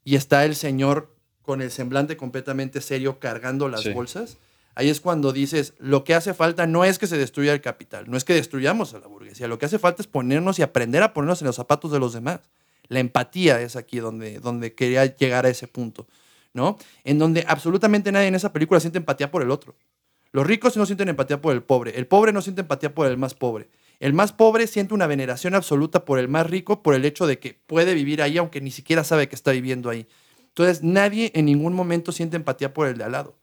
y está el señor con el semblante completamente serio cargando las bolsas, ahí es cuando dices, lo que hace falta no es que se destruya el capital, no es que destruyamos a la burguesía, lo que hace falta es ponernos y aprender a ponernos en los zapatos de los demás. La empatía es aquí donde, donde quería llegar a ese punto, ¿no? En donde absolutamente nadie en esa película siente empatía por el otro. Los ricos no sienten empatía por el pobre, el pobre no siente empatía por el más pobre. El más pobre siente una veneración absoluta por el más rico por el hecho de que puede vivir ahí aunque ni siquiera sabe que está viviendo ahí. Entonces, nadie en ningún momento siente empatía por el de al lado.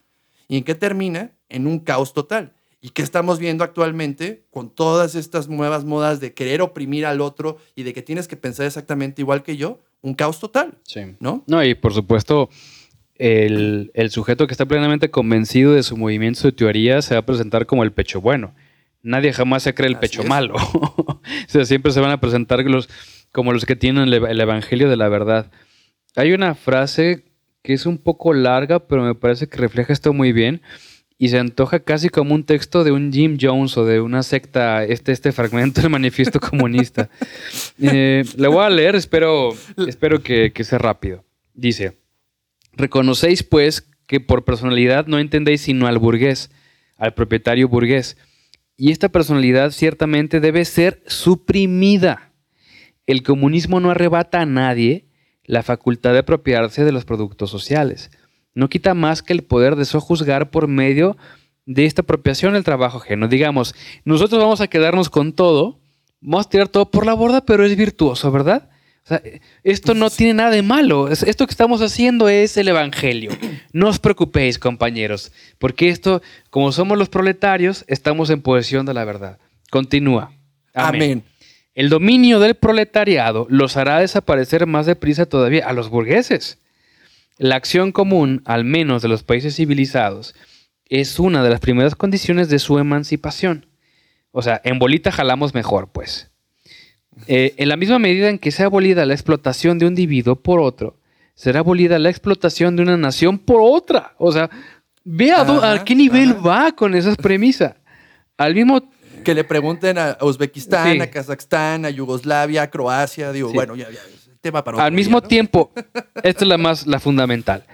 ¿Y en qué termina? En un caos total. ¿Y qué estamos viendo actualmente con todas estas nuevas modas de querer oprimir al otro y de que tienes que pensar exactamente igual que yo? Un caos total. Sí. ¿No? No, y por supuesto, el, sujeto que está plenamente convencido de su movimiento, de teoría, se va a presentar como el pecho bueno. Nadie jamás se cree el pecho malo. o sea, siempre se van a presentar los, como los que tienen el evangelio de la verdad. Hay una frase que es un poco larga, pero me parece que refleja esto muy bien y se antoja casi como un texto de un Jim Jones o de una secta, este, este fragmento del manifiesto comunista. Eh, le voy a leer, espero, espero que, que sea rápido. Dice, reconocéis pues que por personalidad no entendéis sino al burgués, al propietario burgués, y esta personalidad ciertamente debe ser suprimida. El comunismo no arrebata a nadie, la facultad de apropiarse de los productos sociales. No quita más que el poder de sojuzgar por medio de esta apropiación del trabajo ajeno. Digamos, nosotros vamos a quedarnos con todo, vamos a tirar todo por la borda, pero es virtuoso, ¿verdad? Esto no tiene nada de malo. Es- Esto que estamos haciendo es el Evangelio. No os preocupéis, compañeros, porque esto, como somos los proletarios, estamos en posesión de la verdad. Continúa. Amén. El dominio del proletariado los hará desaparecer más deprisa todavía a los burgueses. La acción común, al menos de los países civilizados, es una de las primeras condiciones de su emancipación. O sea, en bolita jalamos mejor, pues. Eh, en la misma medida en que sea abolida la explotación de un individuo por otro, será abolida la explotación de una nación por otra. O sea, ve a, qué nivel ajá. va con esa premisa. Al mismo Que le pregunten a Uzbekistán, Sí. a Kazajstán, a Yugoslavia, a Croacia. Digo, Sí. bueno, ya, ya, tema para Al mismo día, ¿no? tiempo, esta es la más la fundamental.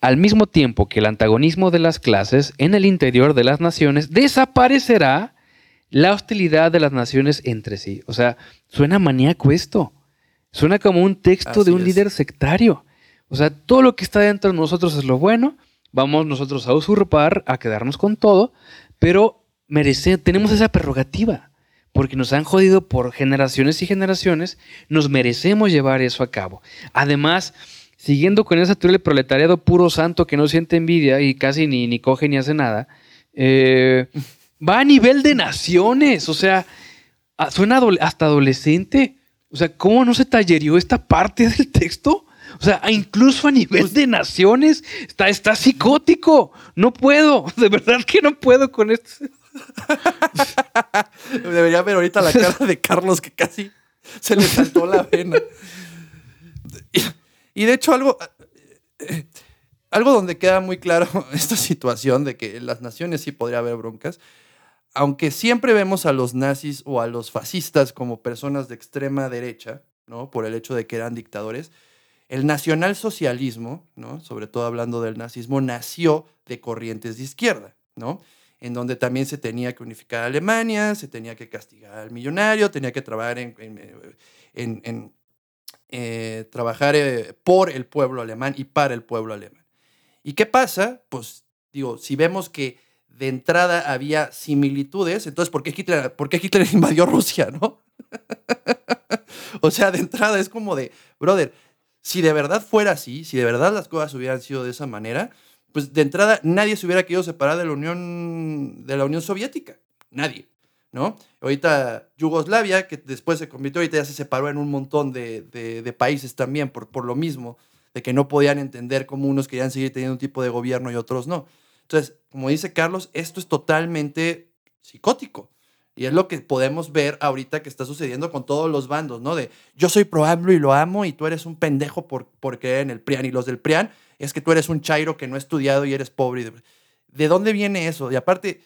Al mismo tiempo que el antagonismo de las clases en el interior de las naciones desaparecerá la hostilidad de las naciones entre sí. O sea, suena maníaco esto. Suena como un texto Así de un es. líder sectario. O sea, todo lo que está dentro de nosotros es lo bueno. Vamos nosotros a usurpar, a quedarnos con todo, pero merece, tenemos esa prerrogativa. Porque nos han jodido por generaciones y generaciones, nos merecemos llevar eso a cabo. Además, siguiendo con esa teoría del proletariado puro santo que no siente envidia y casi ni, ni coge ni hace nada, eh, va a nivel de naciones. O sea, a- suena hasta adolescente. O sea, ¿cómo no se tallerió esta parte del texto? O sea, incluso a nivel de naciones está, está psicótico. No puedo, de verdad que no puedo con esto. Debería ver ahorita la cara de Carlos que casi se le saltó la vena. Y, de hecho algo, algo donde queda muy claro esta situación de que en las naciones sí podría haber broncas, aunque siempre vemos a los nazis o a los fascistas como personas de extrema derecha, ¿no? Por el hecho de que eran dictadores, el nacionalsocialismo, ¿no? Sobre todo hablando del nazismo, nació de corrientes de izquierda, ¿no? En donde también se tenía que unificar a Alemania, se tenía que castigar al millonario, tenía que trabajar en, en- en- en, eh, trabajar eh, por el pueblo alemán y para el pueblo alemán. ¿Y qué pasa? Pues digo, si vemos que de entrada había similitudes, entonces ¿por qué Hitler, por qué Hitler invadió Rusia, no? o sea, de entrada es como de, brother, si de verdad fuera así, si de verdad las cosas hubieran sido de esa manera, pues de entrada nadie se hubiera querido separar de la Unión, de la Unión Soviética. Nadie, ¿no? Ahorita Yugoslavia, que después se convirtió, ahorita ya se separó en un montón de, de- países también por, por lo mismo, de que no podían entender cómo unos querían seguir teniendo un tipo de gobierno y otros no. Entonces, como dice Carlos, esto es totalmente psicótico. Y es lo que podemos ver ahorita que está sucediendo con todos los bandos, ¿no? De yo soy pro AMLO y lo amo y tú eres un pendejo por, por creer en el PRIAN. Y los del PRIAN es que tú eres un chairo que no ha estudiado y eres pobre. ¿De dónde viene eso? Y aparte,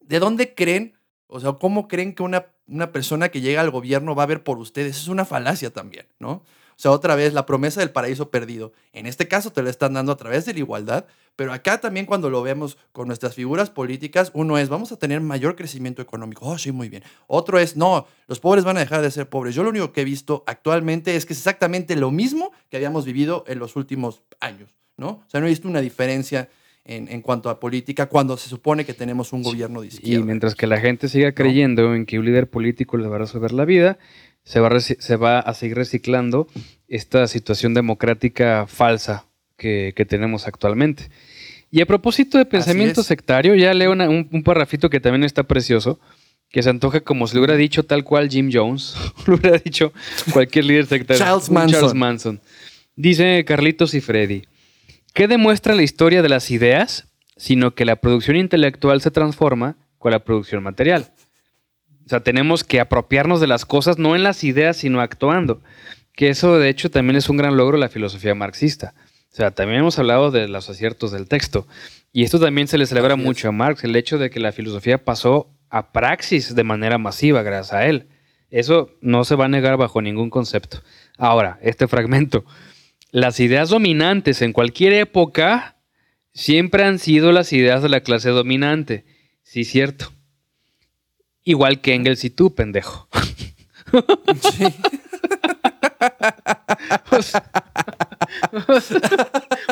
¿de dónde creen? O sea, ¿cómo creen que una, una persona que llega al gobierno va a ver por ustedes? Es una falacia también, ¿no? O sea, otra vez, la promesa del paraíso perdido. En este caso te lo están dando a través de la igualdad, pero acá también cuando lo vemos con nuestras figuras políticas, uno es, vamos a tener mayor crecimiento económico. Oh, sí, muy bien. Otro es, no, los pobres van a dejar de ser pobres. Yo lo único que he visto actualmente es que es exactamente lo mismo que habíamos vivido en los últimos años, ¿no? O sea, no he visto una diferencia en, en cuanto a política cuando se supone que tenemos un gobierno de Y izquierda. mientras que la gente siga creyendo en que un líder político les va a resolver la vida, se va, se va a seguir reciclando esta situación democrática falsa que, que tenemos actualmente. Y a propósito de pensamiento sectario, ya leo una- un, un parrafito que también está precioso, que se antoja como si lo hubiera dicho tal cual Jim Jones, lo hubiera dicho cualquier líder sectario. Charles Manson. Charles Manson. Dice Carlitos y Freddy, ¿qué demuestra la historia de las ideas? Sino que la producción intelectual se transforma con la producción material. O sea, tenemos que apropiarnos de las cosas, no en las ideas, sino actuando. Que eso, de hecho, también es un gran logro de la filosofía marxista. O sea, también hemos hablado de los aciertos del texto. Y esto también se le celebra Así es. mucho a Marx, el hecho de que la filosofía pasó a praxis de manera masiva gracias a él. Eso no se va a negar bajo ningún concepto. Ahora, este fragmento. Las ideas dominantes en cualquier época siempre han sido las ideas de la clase dominante. Sí, cierto. Igual que Engels y tú, pendejo. Sí.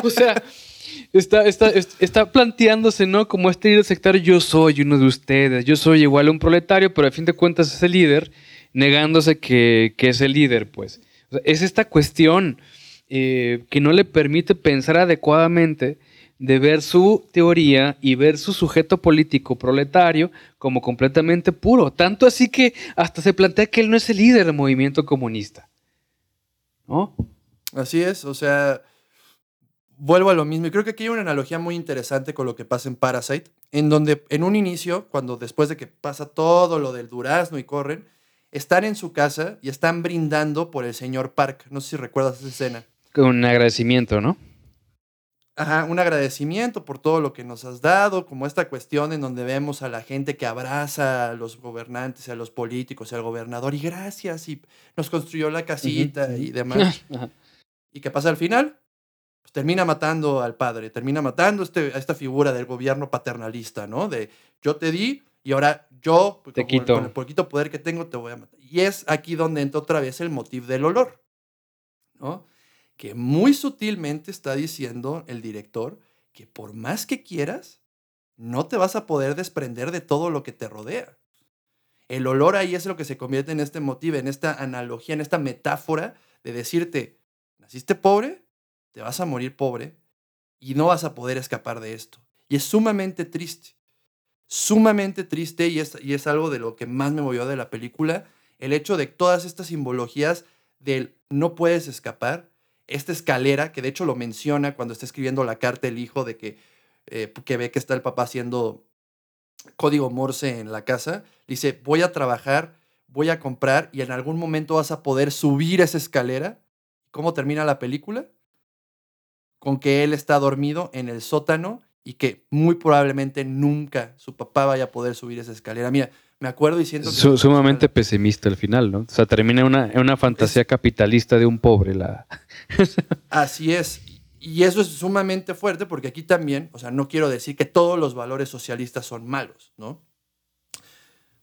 O sea, está, está, es- está planteándose, ¿no? Como este líder sectario, yo soy uno de ustedes, yo soy igual a un proletario, pero a fin de cuentas es el líder, negándose que, que es el líder, pues. O Es esta cuestión eh, que no le permite pensar adecuadamente de ver su teoría y ver su sujeto político proletario como completamente puro. Tanto así que hasta se plantea que él no es el líder del movimiento comunista. ¿No? Así es, o sea, vuelvo a lo mismo. Y creo que aquí hay una analogía muy interesante con lo que pasa en Parasite, en donde en un inicio, cuando después de que pasa todo lo del durazno y corren, están en su casa y están brindando por el señor Park. No sé si recuerdas esa escena. Con un agradecimiento, ¿no? Ajá, un agradecimiento por todo lo que nos has dado, como esta cuestión en donde vemos a la gente que abraza a los gobernantes, a los políticos, al gobernador, y gracias, y nos construyó la casita y demás. ¿Y qué pasa al final? Pues termina matando al padre, termina matando este, a esta figura del gobierno paternalista, ¿no? De yo te di y ahora yo, te con, quito. con el poquito poder que tengo, te voy a matar. Y es aquí donde entra otra vez el motivo del olor, ¿no? Que muy sutilmente está diciendo el director que por más que quieras, no te vas a poder desprender de todo lo que te rodea. El olor ahí es lo que se convierte en este motivo, en esta analogía, en esta metáfora de decirte, naciste pobre, te vas a morir pobre y no vas a poder escapar de esto. Y es sumamente triste, sumamente triste y es, y es algo de lo que más me movió de la película, el hecho de todas estas simbologías del no puedes escapar, esta escalera, que de hecho lo menciona cuando está escribiendo la carta el hijo de que, eh, que ve que está el papá haciendo código Morse en la casa, dice, voy a trabajar, voy a comprar y en algún momento vas a poder subir esa escalera. ¿Cómo termina la película? Con que él está dormido en el sótano y que muy probablemente nunca su papá vaya a poder subir esa escalera. Mira, me acuerdo diciendo... Que Su, sumamente pesimista al final, ¿no? O sea, termina en una, una fantasía es, capitalista de un pobre. La... así es. Y eso es sumamente fuerte porque aquí también, o sea, no quiero decir que todos los valores socialistas son malos, ¿no?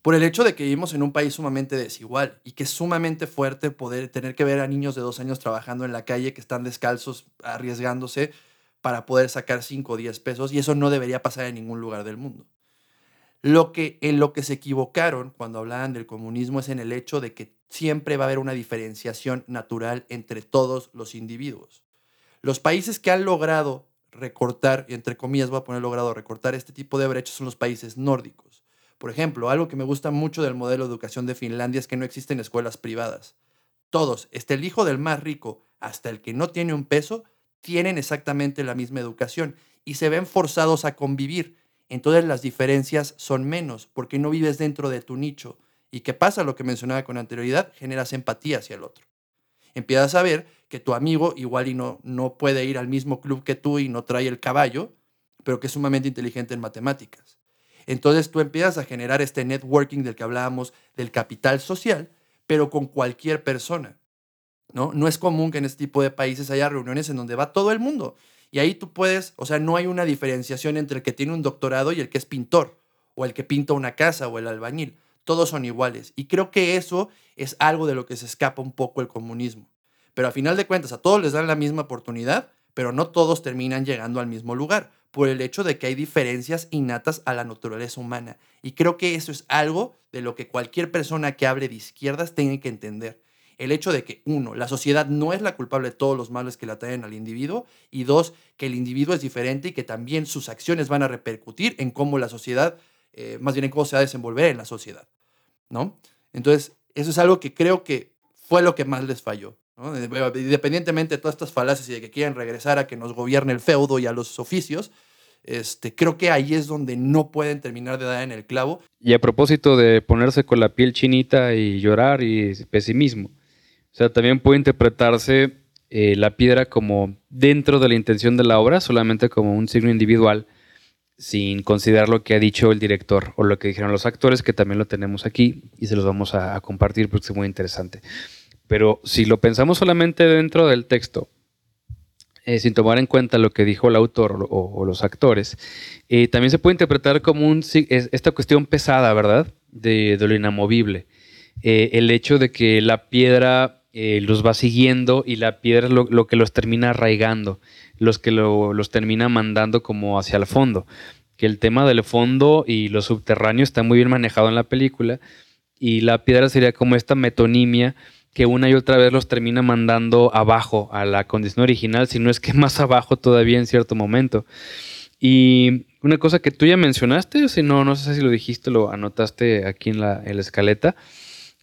Por el hecho de que vivimos en un país sumamente desigual y que es sumamente fuerte poder tener que ver a niños de dos años trabajando en la calle que están descalzos, arriesgándose para poder sacar 5 o 10 pesos y eso no debería pasar en ningún lugar del mundo. Lo que, en lo que se equivocaron cuando hablaban del comunismo es en el hecho de que siempre va a haber una diferenciación natural entre todos los individuos. Los países que han logrado recortar, entre comillas voy a poner logrado recortar este tipo de brechas son los países nórdicos. Por ejemplo, algo que me gusta mucho del modelo de educación de Finlandia es que no existen escuelas privadas. Todos, desde el hijo del más rico hasta el que no tiene un peso, tienen exactamente la misma educación y se ven forzados a convivir. Entonces las diferencias son menos porque no vives dentro de tu nicho. ¿Y qué pasa? Lo que mencionaba con anterioridad, generas empatía hacia el otro. Empiezas a ver que tu amigo igual y no, no puede ir al mismo club que tú y no trae el caballo, pero que es sumamente inteligente en matemáticas. Entonces tú empiezas a generar este networking del que hablábamos, del capital social, pero con cualquier persona. ¿no? No es común que en este tipo de países haya reuniones en donde va todo el mundo. Y ahí tú puedes, o sea, no hay una diferenciación entre el que tiene un doctorado y el que es pintor, o el que pinta una casa, o el albañil. Todos son iguales. Y creo que eso es algo de lo que se escapa un poco el comunismo. Pero a final de cuentas, a todos les dan la misma oportunidad, pero no todos terminan llegando al mismo lugar, por el hecho de que hay diferencias innatas a la naturaleza humana. Y creo que eso es algo de lo que cualquier persona que hable de izquierdas tiene que entender el hecho de que, uno, la sociedad no es la culpable de todos los males que le atraen al individuo, y dos, que el individuo es diferente y que también sus acciones van a repercutir en cómo la sociedad, eh, más bien en cómo se va a desenvolver en la sociedad, ¿no? Entonces, eso es algo que creo que fue lo que más les falló, ¿no? Independientemente de todas estas falacias y de que quieren regresar a que nos gobierne el feudo y a los oficios, este, creo que ahí es donde no pueden terminar de dar en el clavo. Y a propósito de ponerse con la piel chinita y llorar y pesimismo, o sea, también puede interpretarse eh, la piedra como dentro de la intención de la obra, solamente como un signo individual, sin considerar lo que ha dicho el director o lo que dijeron los actores, que también lo tenemos aquí y se los vamos a, compartir porque es muy interesante. Pero si lo pensamos solamente dentro del texto, eh, sin tomar en cuenta lo que dijo el autor o, los actores, eh, también se puede interpretar como un, esta cuestión pesada, ¿verdad? De, lo inamovible. El hecho de que la piedra eh, los va siguiendo y la piedra es lo, lo que los termina arraigando, los que lo, los termina mandando como hacia el fondo. Que el tema del fondo y lo subterráneo está muy bien manejado en la película y la piedra sería como esta metonimia que una y otra vez los termina mandando abajo a la condición original, si no es que más abajo todavía en cierto momento. Y una cosa que tú ya mencionaste, si no, no sé si lo dijiste, lo anotaste aquí en la, escaleta,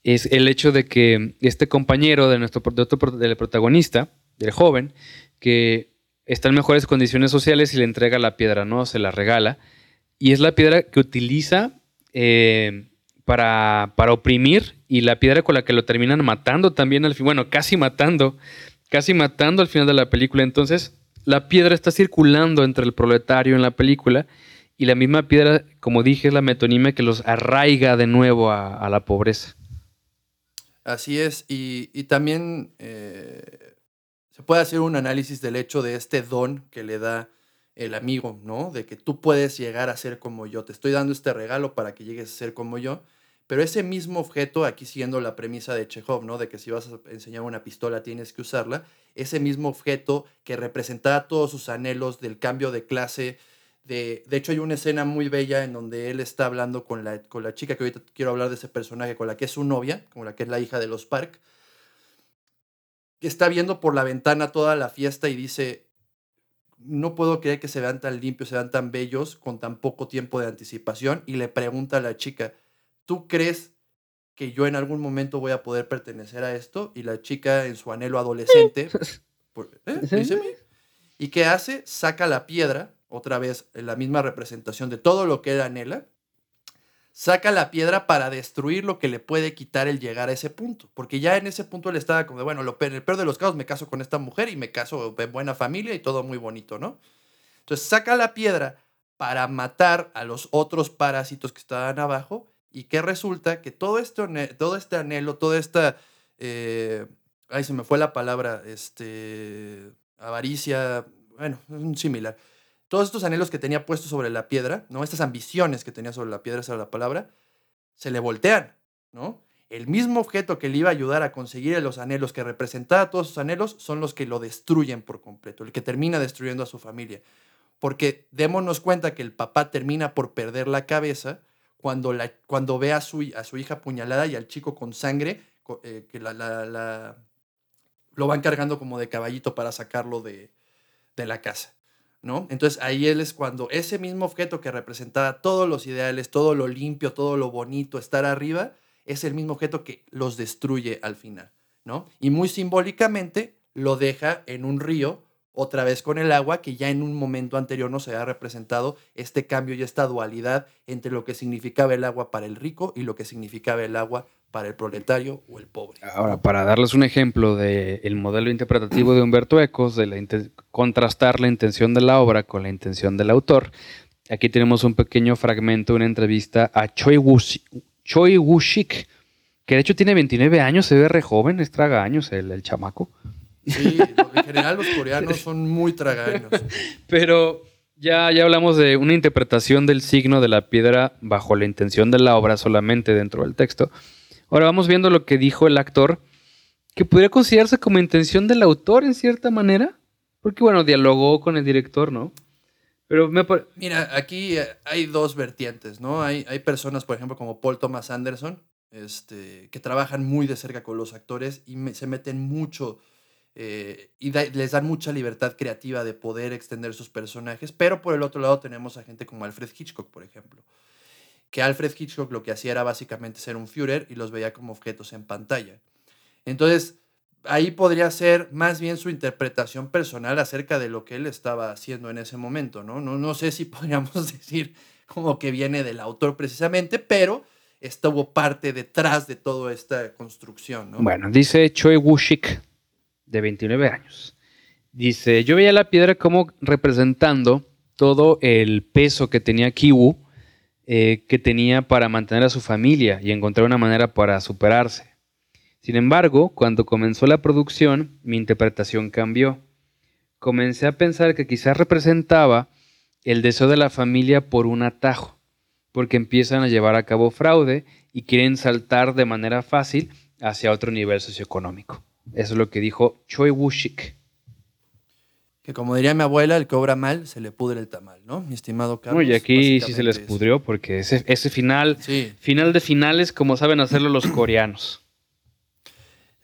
es el hecho de que este compañero de nuestro del protagonista, del joven, que está en mejores condiciones sociales y le entrega la piedra, ¿no? Se la regala. Y es la piedra que utiliza eh, para, para, oprimir y la piedra con la que lo terminan matando también al fin, bueno, casi matando, casi matando al final de la película. Entonces, la piedra está circulando entre el proletario en la película y la misma piedra, como dije, es la metonimia que los arraiga de nuevo a, la pobreza. Así es, y, también eh, se puede hacer un análisis del hecho de este don que le da el amigo, ¿no? De que tú puedes llegar a ser como yo, te estoy dando este regalo para que llegues a ser como yo, pero ese mismo objeto, aquí siguiendo la premisa de Chekhov, ¿no? De que si vas a enseñar una pistola tienes que usarla, ese mismo objeto que representaba todos sus anhelos del cambio de clase. De, de hecho, hay una escena muy bella en donde él está hablando con la, con la chica, que ahorita quiero hablar de ese personaje, con la que es su novia, con la que es la hija de los Park, que está viendo por la ventana toda la fiesta y dice, no puedo creer que se vean tan limpios, se vean tan bellos con tan poco tiempo de anticipación. Y le pregunta a la chica, ¿tú crees que yo en algún momento voy a poder pertenecer a esto y la chica en su anhelo adolescente, ¿eh? ¿y qué hace? Saca la piedra, otra vez en la misma representación de todo lo que él anhela, saca la piedra para destruir lo que le puede quitar el llegar a ese punto, porque ya en ese punto él estaba como de, bueno, lo, en el peor de los casos me caso con esta mujer y me caso en buena familia y todo muy bonito, ¿no? Entonces saca la piedra para matar a los otros parásitos que estaban abajo y que resulta que todo, esto, todo este anhelo, toda esta... Eh, ay, se me fue la palabra, este, avaricia, bueno, es un similar. Todos estos anhelos que tenía puestos sobre la piedra, ¿no? Estas ambiciones que tenía sobre la piedra, esa era la palabra, se le voltean, ¿no? El mismo objeto que le iba a ayudar a conseguir los anhelos, que representaba todos sus anhelos, son los que lo destruyen por completo, el que termina destruyendo a su familia. Porque démonos cuenta que el papá termina por perder la cabeza cuando, cuando ve a su, a su hija apuñalada y al chico con sangre, eh, que la, lo van cargando como de caballito para sacarlo de, de la casa. ¿No? Entonces ahí él es cuando ese mismo objeto que representaba todos los ideales, todo lo limpio, todo lo bonito, estar arriba, es el mismo objeto que los destruye al final, ¿no? Y muy simbólicamente lo deja en un río otra vez con el agua, que ya en un momento anterior nos había representado este cambio y esta dualidad entre lo que significaba el agua para el rico y lo que significaba el agua para el proletario o el pobre. Ahora, para darles un ejemplo del modelo interpretativo de Humberto Ecos, de la contrastar la intención de la obra con la intención del autor, aquí tenemos un pequeño fragmento, una entrevista a Choi Woo-shik, que de hecho tiene 29 años, se ve re joven, es traga años el, el chamaco. Sí, en general los coreanos son muy tragaños. Pero ya, ya hablamos de una interpretación del signo de la piedra bajo la intención de la obra solamente dentro del texto. Ahora vamos viendo lo que dijo el actor, que podría considerarse como intención del autor en cierta manera, porque bueno, dialogó con el director, ¿no? Pero Mira, aquí eh, hay dos vertientes, ¿no? Hay, hay personas, por ejemplo, como Paul Thomas Anderson, este, que trabajan muy de cerca con los actores y se meten mucho eh, y les dan mucha libertad creativa de poder extender sus personajes, pero por el otro lado tenemos a gente como Alfred Hitchcock, por ejemplo, que Alfred Hitchcock lo que hacía era básicamente ser un Führer y los veía como objetos en pantalla. Entonces, ahí podría ser más bien su interpretación personal acerca de lo que él estaba haciendo en ese momento, ¿no? No, no sé si podríamos decir como que viene del autor precisamente, pero estuvo parte detrás de toda esta construcción, ¿no? Bueno, dice Choi Woo-shik de 29 años. Dice, yo veía la piedra como representando todo el peso que tenía Kiwu, eh, que tenía para mantener a su familia y encontrar una manera para superarse. Sin embargo, cuando comenzó la producción, mi interpretación cambió. Comencé a pensar que quizás representaba el deseo de la familia por un atajo, porque empiezan a llevar a cabo fraude y quieren saltar de manera fácil hacia otro nivel socioeconómico. Eso es lo que dijo Choi Woo-shik. Que como diría mi abuela, el que obra mal se le pudre el tamal, ¿no? Mi estimado Carlos. y aquí sí se les pudrió porque ese, ese final, final de finales, como saben hacerlo los coreanos.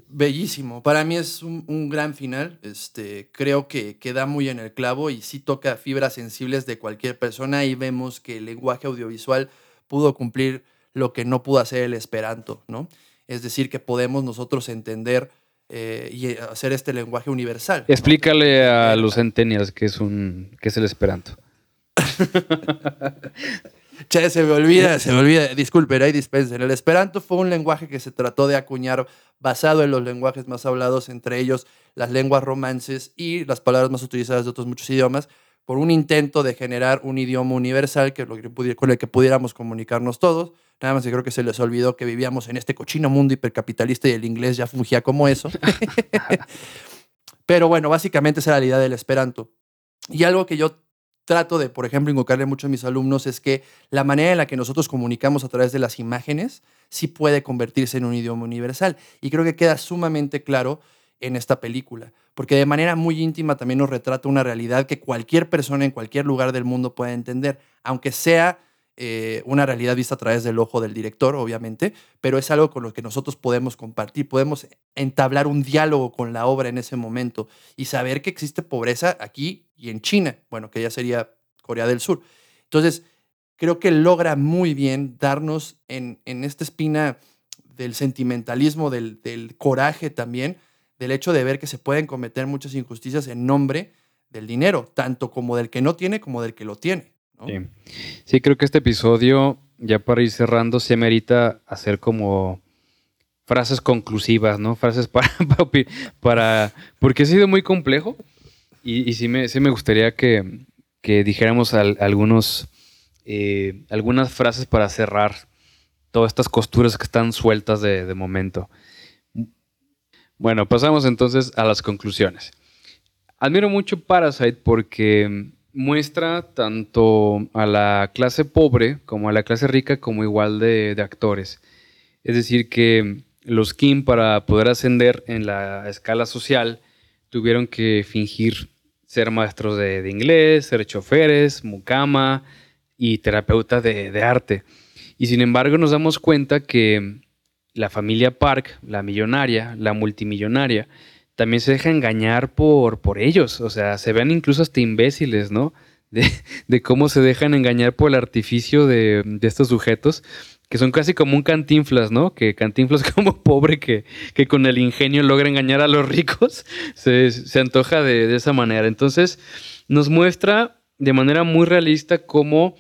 Bellísimo. Para mí es un, un gran final. Este, creo que queda muy en el clavo y sí toca fibras sensibles de cualquier persona. Y vemos que el lenguaje audiovisual pudo cumplir lo que no pudo hacer el esperanto, ¿no? Es decir, que podemos nosotros entender eh, y hacer este lenguaje universal. ¿no? Explícale a los centennials qué es, un, qué es el esperanto. Che, se me olvida, se me olvida. Disculpen, ahí dispensen. El esperanto fue un lenguaje que se trató de acuñar basado en los lenguajes más hablados, entre ellos las lenguas romances y las palabras más utilizadas de otros muchos idiomas, por un intento de generar un idioma universal que, con el que pudiéramos comunicarnos todos. Nada más que creo que se les olvidó que vivíamos en este cochino mundo hipercapitalista y el inglés ya fungía como eso. Pero bueno, básicamente esa era la idea del esperanto. Y algo que yo trato de, por ejemplo, inculcarle mucho a mis alumnos es que la manera en la que nosotros comunicamos a través de las imágenes sí puede convertirse en un idioma universal. Y creo que queda sumamente claro en esta película, porque de manera muy íntima también nos retrata una realidad que cualquier persona en cualquier lugar del mundo puede entender, aunque sea eh, una realidad vista a través del ojo del director, obviamente, pero es algo con lo que nosotros podemos compartir, podemos entablar un diálogo con la obra en ese momento y saber que existe pobreza aquí y en China, bueno, que ya sería Corea del Sur. Entonces, creo que logra muy bien darnos en, en esta espina del sentimentalismo, del, del coraje también, del hecho de ver que se pueden cometer muchas injusticias en nombre del dinero, tanto como del que no tiene como del que lo tiene. Sí. Sí, creo que este episodio, ya para ir cerrando, se merita hacer como frases conclusivas, ¿no? Frases para, para, para- porque ha sido muy complejo y, sí, me, sí me gustaría que, que dijéramos al- algunos, eh, algunas frases para cerrar todas estas costuras que están sueltas de momento. Bueno, pasamos entonces a las conclusiones. Admiro mucho Parasite porque muestra tanto a la clase pobre como a la clase rica como igual de, actores. Es decir, que los Kim para poder ascender en la escala social tuvieron que fingir ser maestros de, inglés, ser choferes, mucama y terapeuta de, de arte. Y sin embargo nos damos cuenta que la familia Park, la millonaria, la multimillonaria, también se deja engañar por, por ellos. O sea, se ven incluso hasta imbéciles, ¿no? De, de cómo se dejan engañar por el artificio de, de estos sujetos, que son casi como un cantinflas, ¿no? Que cantinflas como pobre que, que con el ingenio logra engañar a los ricos, se, se antoja de, de esa manera. Entonces, nos muestra de manera muy realista cómo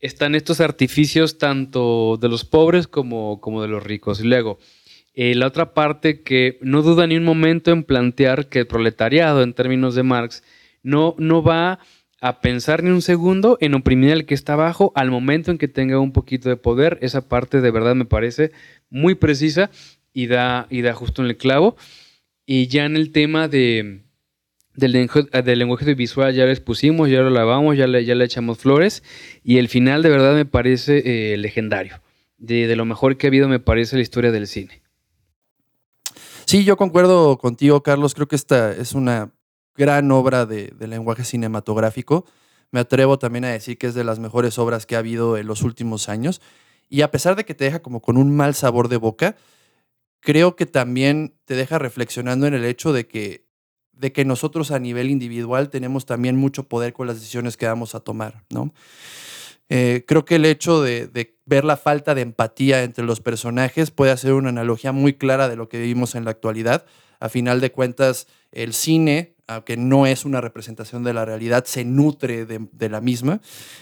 están estos artificios tanto de los pobres como, como de los ricos. Y luego, eh, la otra parte que no duda ni un momento en plantear que el proletariado, en términos de Marx, no, no va a pensar ni un segundo en oprimir al que está abajo al momento en que tenga un poquito de poder. Esa parte de verdad me parece muy precisa y da, y da justo en el clavo. Y ya en el tema de, del, lengu- del lenguaje visual ya les pusimos, ya lo lavamos, ya le, ya le echamos flores. Y el final de verdad me parece eh, legendario. De lo mejor que ha habido me parece la historia del cine. Sí, yo concuerdo contigo, Carlos. Creo que esta es una gran obra de, lenguaje cinematográfico. Me atrevo también a decir que es de las mejores obras que ha habido en los últimos años. Y a pesar de que te deja como con un mal sabor de boca, creo que también te deja reflexionando en el hecho de que, de que nosotros a nivel individual tenemos también mucho poder con las decisiones que vamos a tomar, ¿no? Eh, creo que el hecho de, ver la falta de empatía entre los personajes puede hacer una analogía muy clara de lo que vivimos en la actualidad. A final de cuentas, el cine, aunque no es una representación de la realidad, se nutre de, de la misma.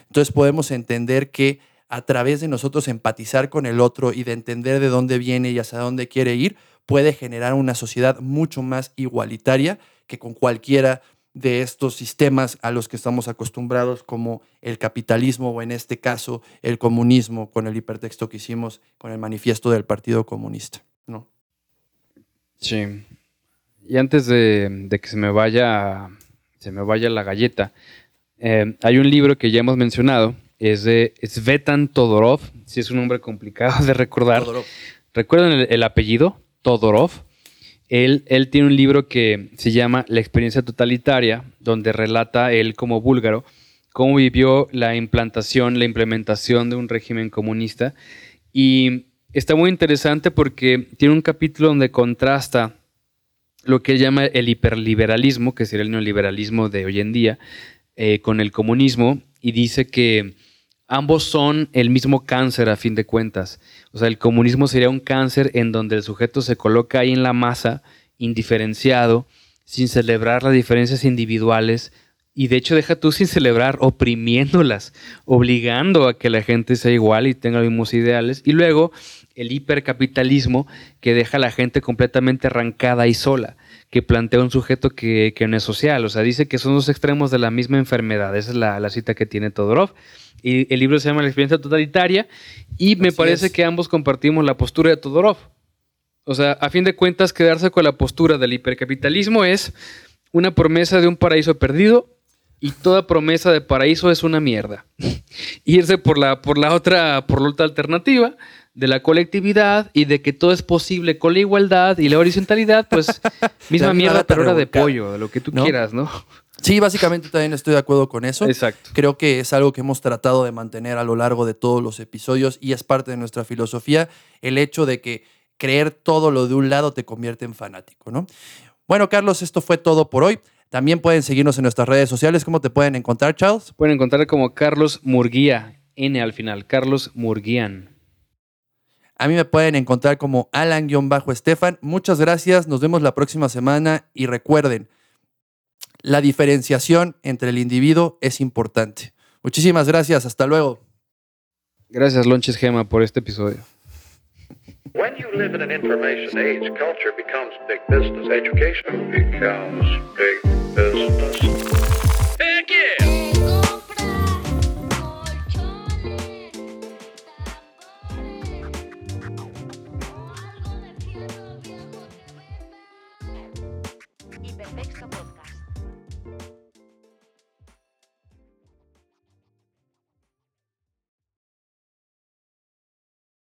Entonces podemos entender que a través de nosotros empatizar con el otro y de entender de dónde viene y hacia dónde quiere ir, puede generar una sociedad mucho más igualitaria que con cualquiera de estos sistemas a los que estamos acostumbrados, como el capitalismo o en este caso el comunismo, con el hipertexto que hicimos con el manifiesto del Partido Comunista. ¿no? Sí. Y antes de, de que se me vaya, se me vaya la galleta, eh, hay un libro que ya hemos mencionado, es de Svetan Todorov, si es un nombre complicado de recordar. Todorov. ¿Recuerdan el, el apellido? Todorov. Él, tiene un libro que se llama La experiencia totalitaria, donde relata él como búlgaro cómo vivió la implantación, la implementación de un régimen comunista. Y está muy interesante porque tiene un capítulo donde contrasta lo que él llama el hiperliberalismo, que sería el neoliberalismo de hoy en día, eh, con el comunismo, y dice que ambos son el mismo cáncer a fin de cuentas. O sea, el comunismo sería un cáncer en donde el sujeto se coloca ahí en la masa, indiferenciado, sin celebrar las diferencias individuales, y de hecho deja tú sin celebrar, oprimiéndolas, obligando a que la gente sea igual y tenga los mismos ideales. Y luego el hipercapitalismo que deja a la gente completamente arrancada y sola, que plantea un sujeto que, no es social. O sea, dice que son dos extremos de la misma enfermedad. Esa es la, cita que tiene Todorov. Y el libro se llama La experiencia totalitaria y me parece que ambos compartimos la postura de Todorov. O sea, a fin de cuentas, quedarse con la postura del hipercapitalismo es una promesa de un paraíso perdido y toda promesa de paraíso es una mierda. Irse por la, por la otra, por la otra alternativa de la colectividad y de que todo es posible con la igualdad y la horizontalidad, pues misma mierda, pero de pollo, de lo que tú quieras, ¿no? Sí, básicamente también estoy de acuerdo con eso. Exacto. Creo que es algo que hemos tratado de mantener a lo largo de todos los episodios y es parte de nuestra filosofía el hecho de que creer todo lo de un lado te convierte en fanático, ¿no? Bueno, Carlos, esto fue todo por hoy. También pueden seguirnos en nuestras redes sociales. ¿Cómo te pueden encontrar, Charles? Pueden encontrar como Carlos Murguía, N al final, Carlos Murguían. A mí me pueden encontrar como Alan-Estefan. Muchas gracias, nos vemos la próxima semana y recuerden, la diferenciación entre el individuo es importante. Muchísimas gracias, hasta luego. Gracias, Lonches Gema, por este episodio. When you live in an information age, culture becomes big business. Education becomes big business. Heck yeah!